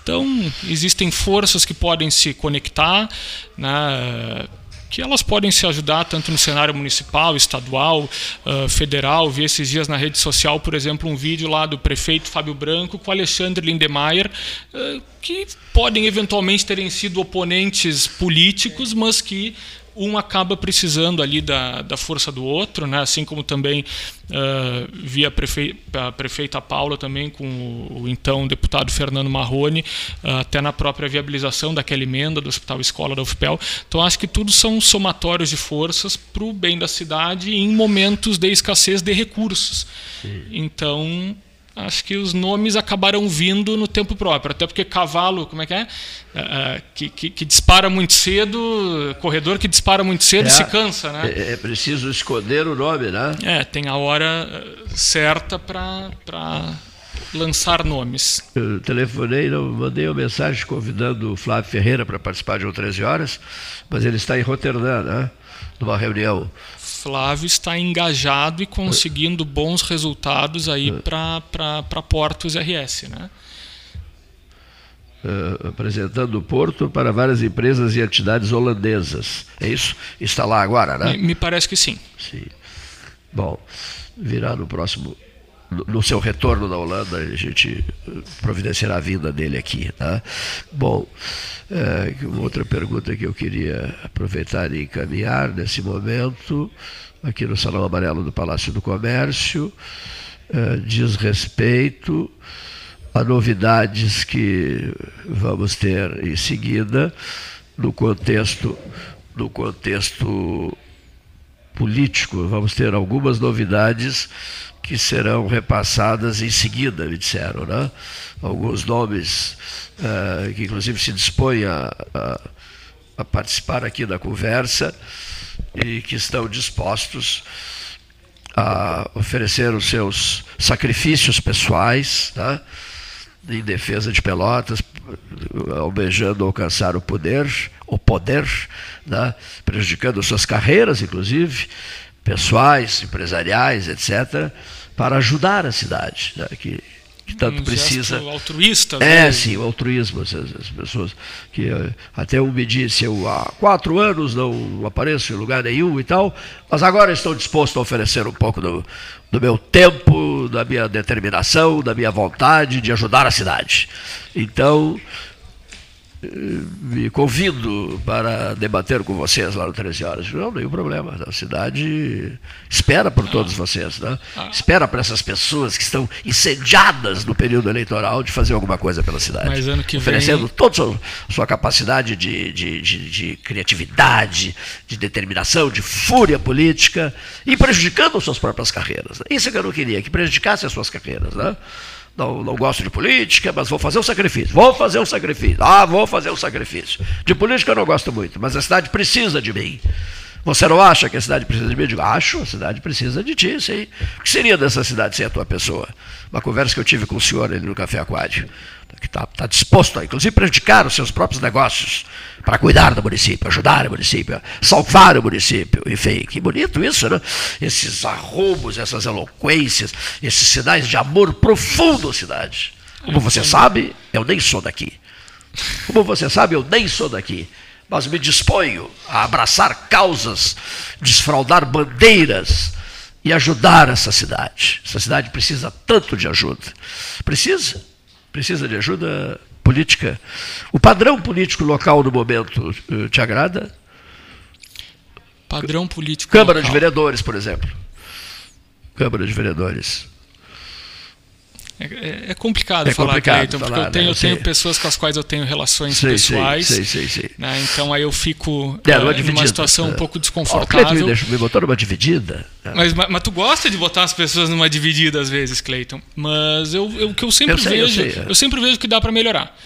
Então, existem forças que podem se conectar, né? Que elas podem se ajudar tanto no cenário municipal, estadual, uh, federal. Vi esses dias na rede social, por exemplo, um vídeo lá do prefeito Fábio Branco com Alexandre Lindemeyer, uh, que podem eventualmente terem sido oponentes políticos, mas que um acaba precisando ali da, da força do outro, né? assim como também uh, via prefe a prefeita Paula também com o, o então deputado Fernando Marrone, uh, até na própria viabilização daquela emenda do Hospital Escola da UFPEL. Então acho que tudo são somatórios de forças para o bem da cidade em momentos de escassez de recursos. Sim. Então acho que os nomes acabaram vindo no tempo próprio. Até porque cavalo, como é que é? Uh, que, que, que, dispara muito cedo, corredor que dispara muito cedo é, se cansa, né? É, é, preciso esconder o nome, né? É, tem a hora eh, certa para lançar nomes. Eu telefonei, mandei uma mensagem convidando o Flávio Ferreira para participar de um 13 horas, mas ele está em Roterdã, né? Numa reunião. Flávio está engajado e conseguindo bons resultados aí é. para Portos RS, né? Uh, apresentando o Porto para várias empresas e entidades holandesas. É isso? Está lá agora, né? Me, me parece que sim. Sim. Bom, virá no próximo no seu retorno da Holanda, a gente providenciará a vinda dele aqui. Tá? Bom, é, outra pergunta que eu queria aproveitar e encaminhar nesse momento, aqui no Salão Amarelo do Palácio do Comércio, é, diz respeito a novidades que vamos ter em seguida no contexto, no contexto político. Vamos ter algumas novidades que serão repassadas em seguida, me disseram, né? Alguns nomes uh, que inclusive se dispõem a, a, a, participar aqui da conversa e que estão dispostos a oferecer os seus sacrifícios pessoais, né? em defesa de Pelotas, almejando alcançar o poder, o poder, né? prejudicando suas carreiras, inclusive, pessoais, empresariais, etc., para ajudar a cidade, né? que, que tanto um precisa. altruísta. É, né? sim, o altruísmo. As, as pessoas que eh, até um me disse, eu há quatro anos não apareço em lugar nenhum e tal, mas agora estou disposto a oferecer um pouco do, do meu tempo, da minha determinação, da minha vontade de ajudar a cidade. Então, me convido para debater com vocês lá no 13 horas. Não, nenhum problema. A cidade espera por todos vocês. Né? Espera para essas pessoas que estão incendiadas no período eleitoral de fazer alguma coisa pela cidade. Mas ano que oferecendo vem- toda a sua, capacidade de, de, de, de criatividade, de determinação, de fúria política e prejudicando suas próprias carreiras. Isso que eu não queria, que prejudicasse as suas carreiras. Né? Não, não gosto de política, mas vou fazer um sacrifício. Vou fazer um sacrifício. Ah, vou fazer um sacrifício. De política eu não gosto muito, mas a cidade precisa de mim. Você não acha que a cidade precisa de mim? Eu digo, acho, a cidade precisa de ti, sim. O que seria dessa cidade sem a tua pessoa? Uma conversa que eu tive com o senhor ali no Café Aquário, que está tá disposto a, inclusive, prejudicar os seus próprios negócios para cuidar do município, ajudar o município, salvar o município. Enfim, que bonito isso, né? Esses arrombos, essas eloquências, esses sinais de amor profundo à cidade. Como você sabe, eu nem sou daqui. Como você sabe, eu nem sou daqui. Mas me disponho a abraçar causas, desfraldar bandeiras e ajudar essa cidade. Essa cidade precisa tanto de ajuda. Precisa. Precisa de ajuda política. O padrão político local no momento eh, te agrada? Padrão político. Câmara de local. Vereadores, por exemplo. Câmara de Vereadores. É, é- é complicado É falar, complicado Cleiton, porque falar, eu tenho, né? eu tenho pessoas com as quais eu tenho relações Sei, pessoais. sei, sei, sei. né? Então aí eu fico É, eh, numa dividida. situação um É. pouco Ó, o Cleiton me, desconfortável. deixou, me botou numa dividida. É. Mas, mas, mas tu gosta de botar as pessoas numa dividida às vezes, Cleiton. Mas eu, eu, o que eu sempre Eu sei, eu vejo, sei, é. sempre vejo que dá para melhorar.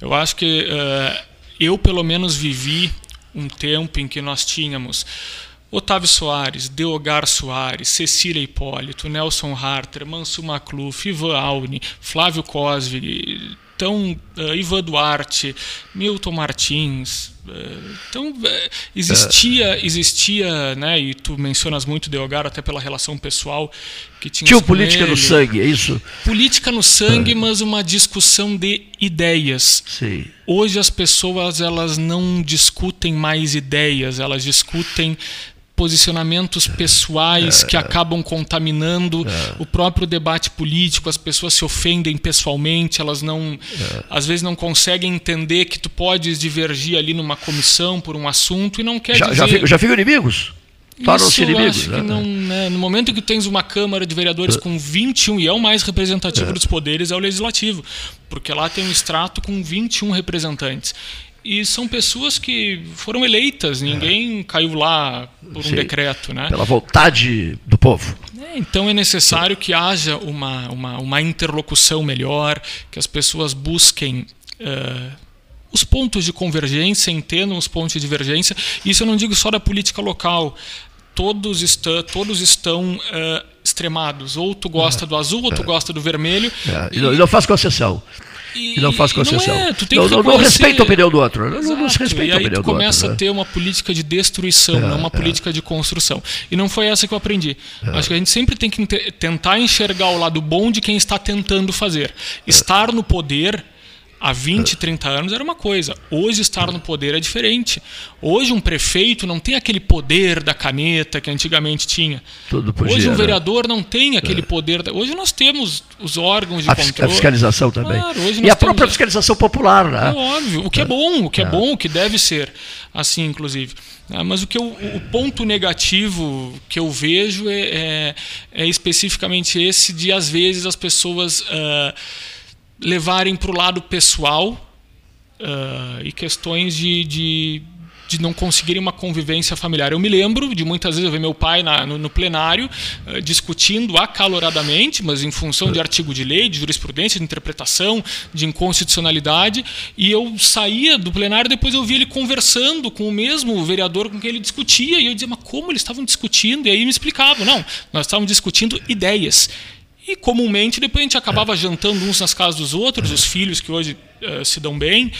Eu acho que eh, eu pelo menos vivi um tempo em que nós tínhamos Otávio Soares, Deogar Soares, Cecília Hipólito, Nelson Harter, Mansu Macluf, Ivan Alni, Flávio Cosvig, então, eh, Ivan Duarte, Milton Martins. eh, então, eh, existia, existia, né, e tu mencionas muito Deogar até pela relação pessoal que tinha Tinha política no sangue, é isso? Política no sangue, mas uma discussão de ideias. Sim. Hoje as pessoas elas não discutem mais ideias, elas discutem posicionamentos pessoais que acabam contaminando o próprio debate político, as pessoas se ofendem pessoalmente, elas não às vezes não conseguem entender que tu podes divergir ali numa comissão por um assunto e não quer Já, dizer já, ficam, já inimigos? Tornam-se inimigos. né? não, né, no momento que tens uma Câmara de Vereadores com 21, e é o mais representativo dos poderes, é o Legislativo, porque lá tem um extrato com 21 representantes. E são pessoas que foram eleitas, ninguém caiu lá por um Sim. decreto. Né? Pela vontade do povo. É, Então é necessário que haja uma, uma, uma interlocução melhor, que as pessoas busquem eh, os pontos de convergência, entendam os pontos de divergência. Isso eu não digo só da política local. Todos, está, todos estão eh, extremados. Ou tu gosta do azul, ou tu gosta do vermelho. É, e, e não faz concessão. E, não faz e não concessão. é, não, não, não respeita a opinião do outro. Não, não, não Exato, respeita e a opinião do outro. começa né? a ter uma política de destruição, É, não uma é. política de construção. E não foi essa que eu aprendi. Acho que a gente sempre tem que tentar enxergar o lado bom de quem está tentando fazer. Estar no poder há 20, 30 anos era uma coisa. Hoje estar no poder é diferente. Hoje um prefeito não tem aquele poder da caneta que antigamente tinha. Tudo podia, Hoje um né? vereador não tem aquele poder. da- Hoje nós temos os órgãos de A, fis- a controle. fiscalização também. Claro, e a própria fiscalização popular, né? é óbvio, o que é bom, o que é, É. bom, o que deve ser assim, inclusive. Ah, Mas o que eu, o ponto negativo que eu vejo é, é, é especificamente esse de às vezes as pessoas ah, levarem para o lado pessoal ah, e questões de, de, de não conseguirem uma convivência familiar. Eu me lembro de muitas vezes eu ver meu pai na- no, no plenário ah, discutindo acaloradamente, mas em função de artigo de lei, de jurisprudência, de interpretação, de inconstitucionalidade, e eu saía do plenário depois eu via ele conversando com o mesmo vereador com quem ele discutia, e eu dizia, mas como eles estavam discutindo? E aí me explicavam, não, nós estávamos discutindo ideias. E comumente depois a gente acabava jantando uns nas casas dos outros, os filhos que hoje uh, se dão bem,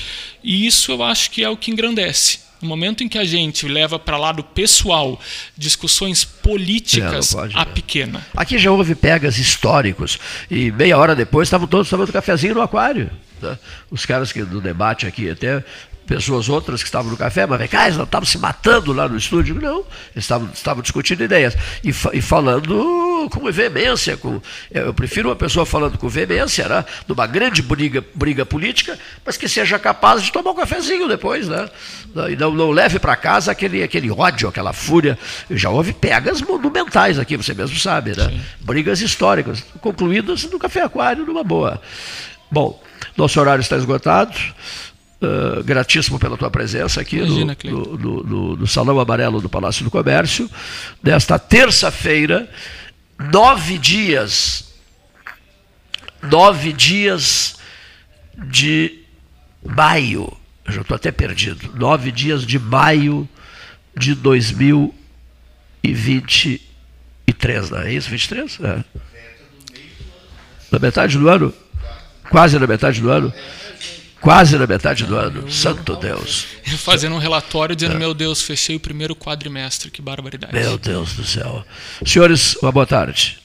e isso eu acho que é o que engrandece. No momento em que a gente leva para lado pessoal discussões políticas, É, pode, a né? pequena. Aqui já houve pegas históricos. E meia hora depois estavam todos tomando cafezinho no aquário. tá? Os caras que do debate aqui, até pessoas outras que estavam no café, mas vem cá, eles não estavam se matando lá no estúdio. Não, eles estavam, estavam discutindo ideias. E, e falando com veemência. Com, eu prefiro uma pessoa falando com veemência, né? numa grande briga, briga política, mas que seja capaz de tomar um cafezinho depois, né? E não, não leve para casa aquele, aquele ódio, aquela fúria. Já houve pegas monumentais aqui, você mesmo sabe, né? Brigas históricas, concluídas no Café Aquário, numa boa. Bom, nosso horário está esgotado. Uh, gratíssimo pela tua presença aqui no, Imagina, no, no- no- no Salão Amarelo do Palácio do Comércio, desta terça-feira, nove dias, nove dias de maio, eu já estou até perdido, nove dias de maio de 2023, não é isso? 23? É. Na metade do ano? Quase na metade do ano? Quase na metade do ano. Santo Deus. Fazendo um relatório dizendo, meu Deus, fechei o primeiro quadrimestre, que barbaridade. Meu Deus do céu. Senhores, uma boa tarde.